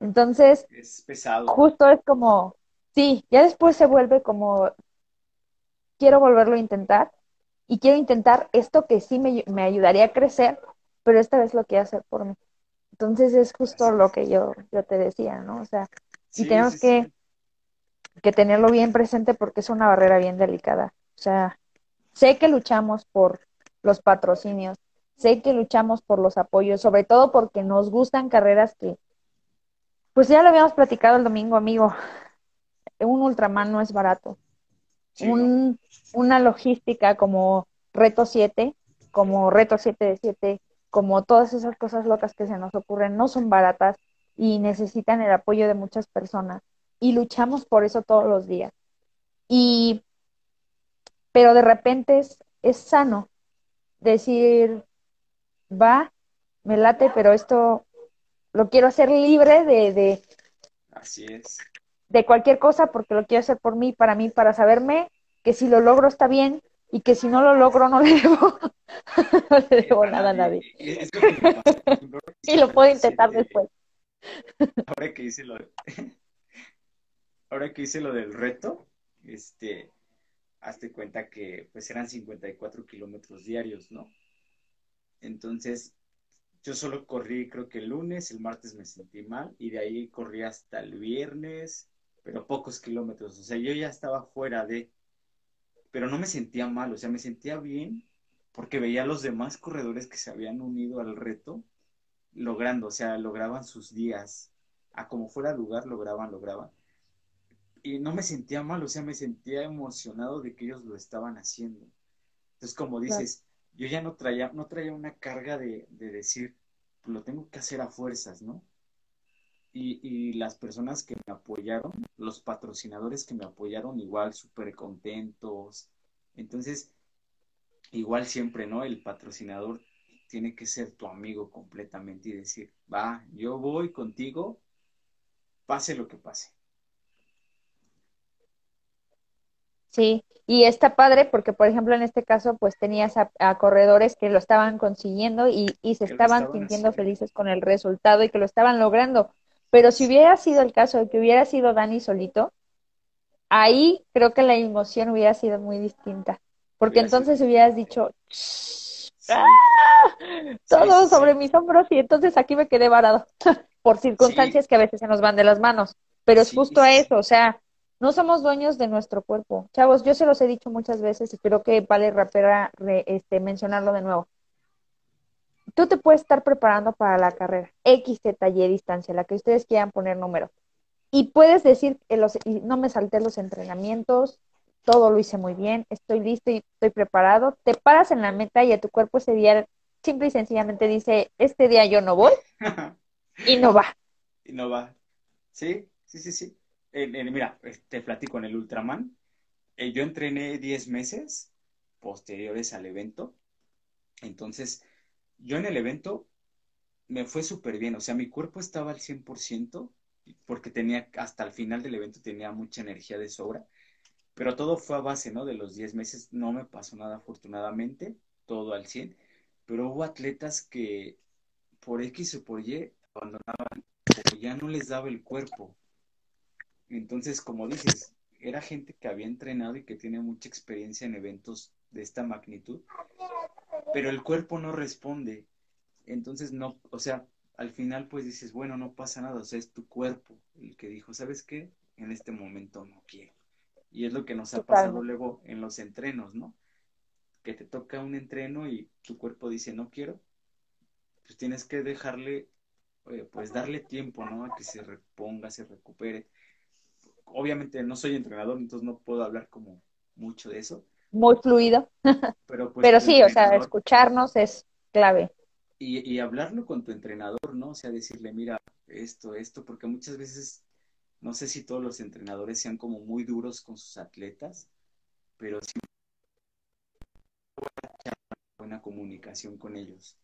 Entonces, Es pesado. justo es como, sí, ya después se vuelve como, quiero volverlo a intentar y quiero intentar esto que sí me, me ayudaría a crecer, pero esta vez lo quiero hacer por mí. Entonces es justo lo que yo, yo te decía, ¿no? O sea, y tenemos sí, que, sí. que tenerlo bien presente porque es una barrera bien delicada. O sea, sé que luchamos por los patrocinios, sé que luchamos por los apoyos, sobre todo porque nos gustan carreras que, pues ya lo habíamos platicado el domingo, amigo, un Ultraman no es barato. Sí, ¿no? Un, una logística como Reto 7, como Reto 7 de 7, como todas esas cosas locas que se nos ocurren, no son baratas y necesitan el apoyo de muchas personas. Y luchamos por eso todos los días. Y, pero de repente es, es sano decir, va, me late, pero esto lo quiero hacer libre de, de, Así es. De cualquier cosa porque lo quiero hacer por mí, para mí, para saberme que si lo logro está bien y que si no lo logro no le debo, no le debo nada a nadie. Es lo que pasa, Y lo puedo intentar 7, después. Ahora que hice lo ahora que hice lo del reto, este, hazte cuenta que pues eran 54 kilómetros diarios, ¿no? Entonces, yo solo corrí creo que el lunes, el martes me sentí mal y de ahí corrí hasta el viernes, pero pocos kilómetros, o sea, yo ya estaba fuera de, pero no me sentía mal, o sea, me sentía bien porque veía a los demás corredores que se habían unido al reto logrando, o sea, lograban sus días, a como fuera lugar, lograban, lograban. Y no me sentía mal, o sea, me sentía emocionado de que ellos lo estaban haciendo. Entonces, como Claro. dices, yo ya no traía, no traía una carga de, de decir, lo tengo que hacer a fuerzas, ¿no? Y, y las personas que me apoyaron, los patrocinadores que me apoyaron, igual súper contentos. Entonces, igual siempre, ¿no? El patrocinador tiene que ser tu amigo completamente y decir, va, yo voy contigo, pase lo que pase. Sí, y está padre porque, por ejemplo, en este caso, pues tenías a, a corredores que lo estaban consiguiendo y, y se estaban estaban sintiendo haciendo. felices con el resultado y que lo estaban logrando. Pero si hubiera sido el caso de que hubiera sido Dani solito, ahí creo que la emoción hubiera sido muy distinta. Porque Hubiera sido entonces hubieras dicho, Sí, todo sí, sobre sí. mis hombros y entonces aquí me quedé varado por circunstancias que a veces se nos van de las manos. Pero es justo a eso, o sea, no somos dueños de nuestro cuerpo. Chavos, yo se los he dicho muchas veces y creo que vale la pena re- este, mencionarlo de nuevo. Tú te puedes estar preparando para la carrera, X, Z, Y distancia, la que ustedes quieran poner número. Y puedes decir, que los, y no me salté los entrenamientos, todo lo hice muy bien, estoy listo y estoy preparado. Te paras en la meta y a tu cuerpo ese día simple y sencillamente dice, este día yo no voy y no va. Y no va. Sí, sí, sí, sí. Eh, eh, mira, eh, te platico en el Ultraman. eh, yo entrené 10 meses posteriores al evento. Entonces, yo en el evento me fue súper bien. O sea, mi cuerpo estaba al 100% porque tenía, hasta el final del evento tenía mucha energía de sobra. Pero todo fue a base, ¿no? De los 10 meses. No me pasó nada afortunadamente, todo al 100. Pero hubo atletas que por X o por Y abandonaban o ya no les daba el cuerpo. Entonces, como dices, era gente que había entrenado y que tiene mucha experiencia en eventos de esta magnitud, pero el cuerpo no responde. Entonces, no, o sea, al final pues dices, bueno, no pasa nada, o sea, es tu cuerpo el que dijo, ¿sabes qué? En este momento no quiero. Y es lo que nos ha pasado luego en los entrenos, ¿no? Que te toca un entreno y tu cuerpo dice, no quiero, pues tienes que dejarle, eh, pues darle tiempo, ¿no? A que se reponga, se recupere. Obviamente no soy entrenador, entonces no puedo hablar como mucho de eso, Muy fluido. pero pues Pero sí, o sea, escucharnos es clave. y, y hablarlo con tu entrenador, ¿no? O sea, decirle, mira, esto, esto, porque muchas veces, no sé si todos los entrenadores sean como muy duros con sus atletas, pero sí buena comunicación con ellos.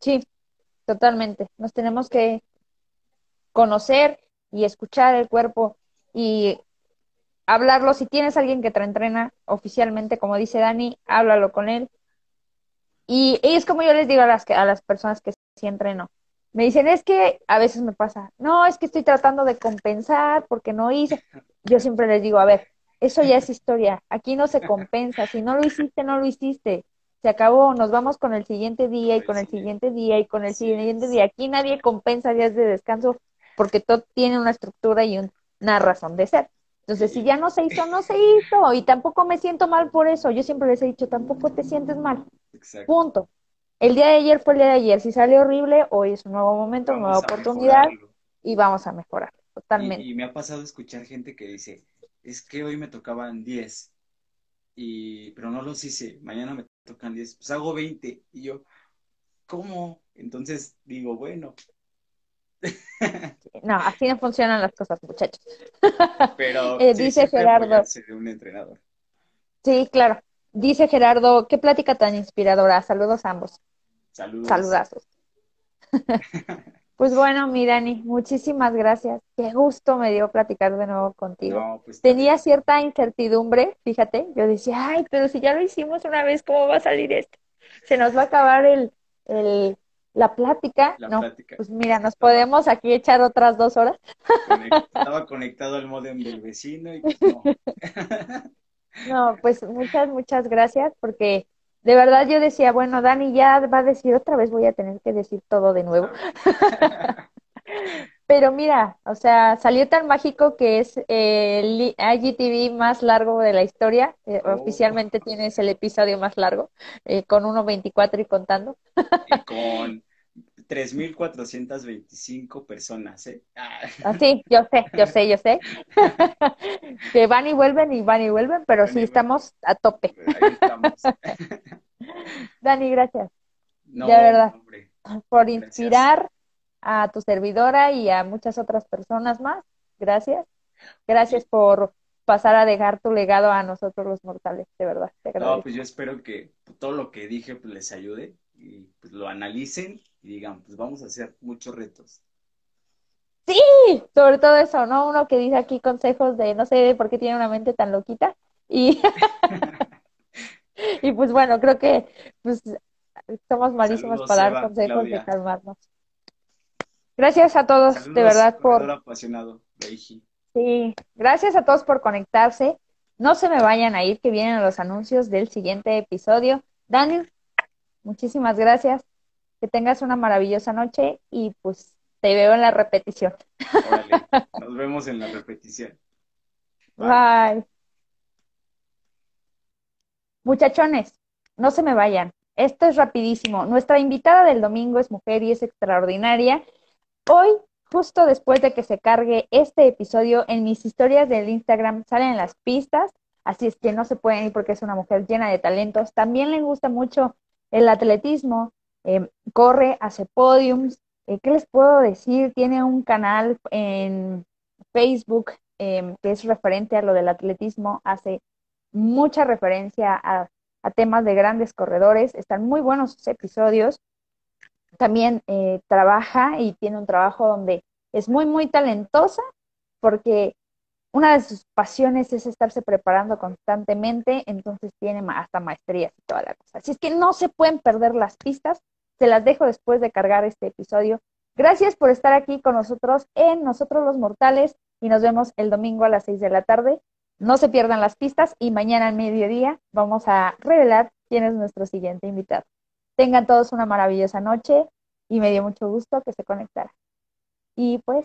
Sí, totalmente. Nos tenemos que conocer y escuchar el cuerpo y hablarlo, si tienes alguien que te entrena oficialmente, como dice Dani, háblalo con él. Y, es como yo les digo a las, a las personas que sí entreno. Me dicen, es que a veces me pasa, no, es que estoy tratando de compensar porque no hice. Yo siempre les digo, a ver, eso ya es historia, aquí no se compensa, si no lo hiciste, no lo hiciste, se acabó, nos vamos con el siguiente día y con el siguiente día y con el siguiente día. Aquí nadie compensa días de descanso porque todo tiene una estructura y una razón de ser. Entonces, si ya no se hizo, no se hizo. Y tampoco me siento mal por eso. Yo siempre les he dicho, tampoco te sientes mal. Punto. El día de ayer fue el día de ayer. Si sale horrible, hoy es un nuevo momento, una nueva oportunidad y vamos a mejorar. Totalmente. Y, me ha pasado escuchar gente que dice, es que hoy me tocaban 10, y, pero no los hice. Mañana me tocan 10. Pues hago 20. Y yo, ¿cómo? Entonces digo, bueno, no, así no funcionan las cosas, muchachos. Pero eh, dice Gerardo. De un entrenador. Sí, claro. Dice Gerardo, qué plática tan inspiradora. Saludos a ambos. Saludos. Saludazos. pues bueno, mi Dani, muchísimas gracias. Qué gusto me dio platicar de nuevo contigo. Pues, Tenía cierta incertidumbre, fíjate. Yo decía, ay, pero si ya lo hicimos una vez, ¿cómo va a salir esto? Se nos va a acabar el, el la plática, no, pues mira, nos podemos aquí echar otras dos horas. Estaba conectado al modem del vecino y pues no. no, pues muchas, muchas gracias porque de verdad yo decía, bueno, Dani ya va a decir otra vez, voy a tener que decir todo de nuevo. Pero mira, o sea, salió tan mágico que es el IGTV más largo de la historia. Eh, oh. Oficialmente tienes el episodio más largo, eh, con 1.24 y contando. Y con 3.425 personas, ¿eh? Ah. ah. sí, yo sé, yo sé, yo sé. que van y vuelven y van y vuelven, pero sí estamos a tope. Ahí estamos. Dani, gracias. de verdad. por inspirar a tu servidora y a muchas otras personas más. Gracias. Gracias por pasar a dejar tu legado a nosotros los mortales, de verdad. no, pues yo espero que todo lo que dije pues, les ayude y pues lo analicen y digan, pues vamos a hacer muchos retos. Sí, sobre todo eso, ¿no? Uno que dice aquí consejos de no sé por qué tiene una mente tan loquita. Y, y pues bueno, creo que pues somos malísimos para dar consejos de calmarnos. Gracias a todos, de verdad, por... apasionado, Sí, gracias a todos por conectarse. No se me vayan a ir, que vienen los anuncios del siguiente episodio. Daniel, muchísimas gracias. Que tengas una maravillosa noche y pues te veo en la repetición. nos vemos en la repetición. Bye. Muchachones, no se me vayan. Esto es rapidísimo. Nuestra invitada del domingo es mujer y es extraordinaria. Hoy, justo después de que se cargue este episodio, en mis historias del Instagram salen las pistas, así es que no se pueden ir porque es una mujer llena de talentos. También le gusta mucho el atletismo, em, corre, hace podiums. Eh, ¿Qué les puedo decir? Tiene un canal en Facebook em, que es referente a lo del atletismo, hace mucha referencia a, a temas de grandes corredores, están muy buenos sus episodios también eh, trabaja y tiene un trabajo donde es muy, muy talentosa porque una de sus pasiones es estarse preparando constantemente, entonces tiene hasta maestrías y toda la cosa. Así es que no se pueden perder las pistas, se las dejo después de cargar este episodio. Gracias por estar aquí con nosotros en Nosotros los Mortales y nos vemos el domingo a las 6 de la tarde. No se pierdan las pistas y mañana al mediodía vamos a revelar quién es nuestro siguiente invitado. Tengan todos una maravillosa noche y me dio mucho gusto que se conectara. Y pues...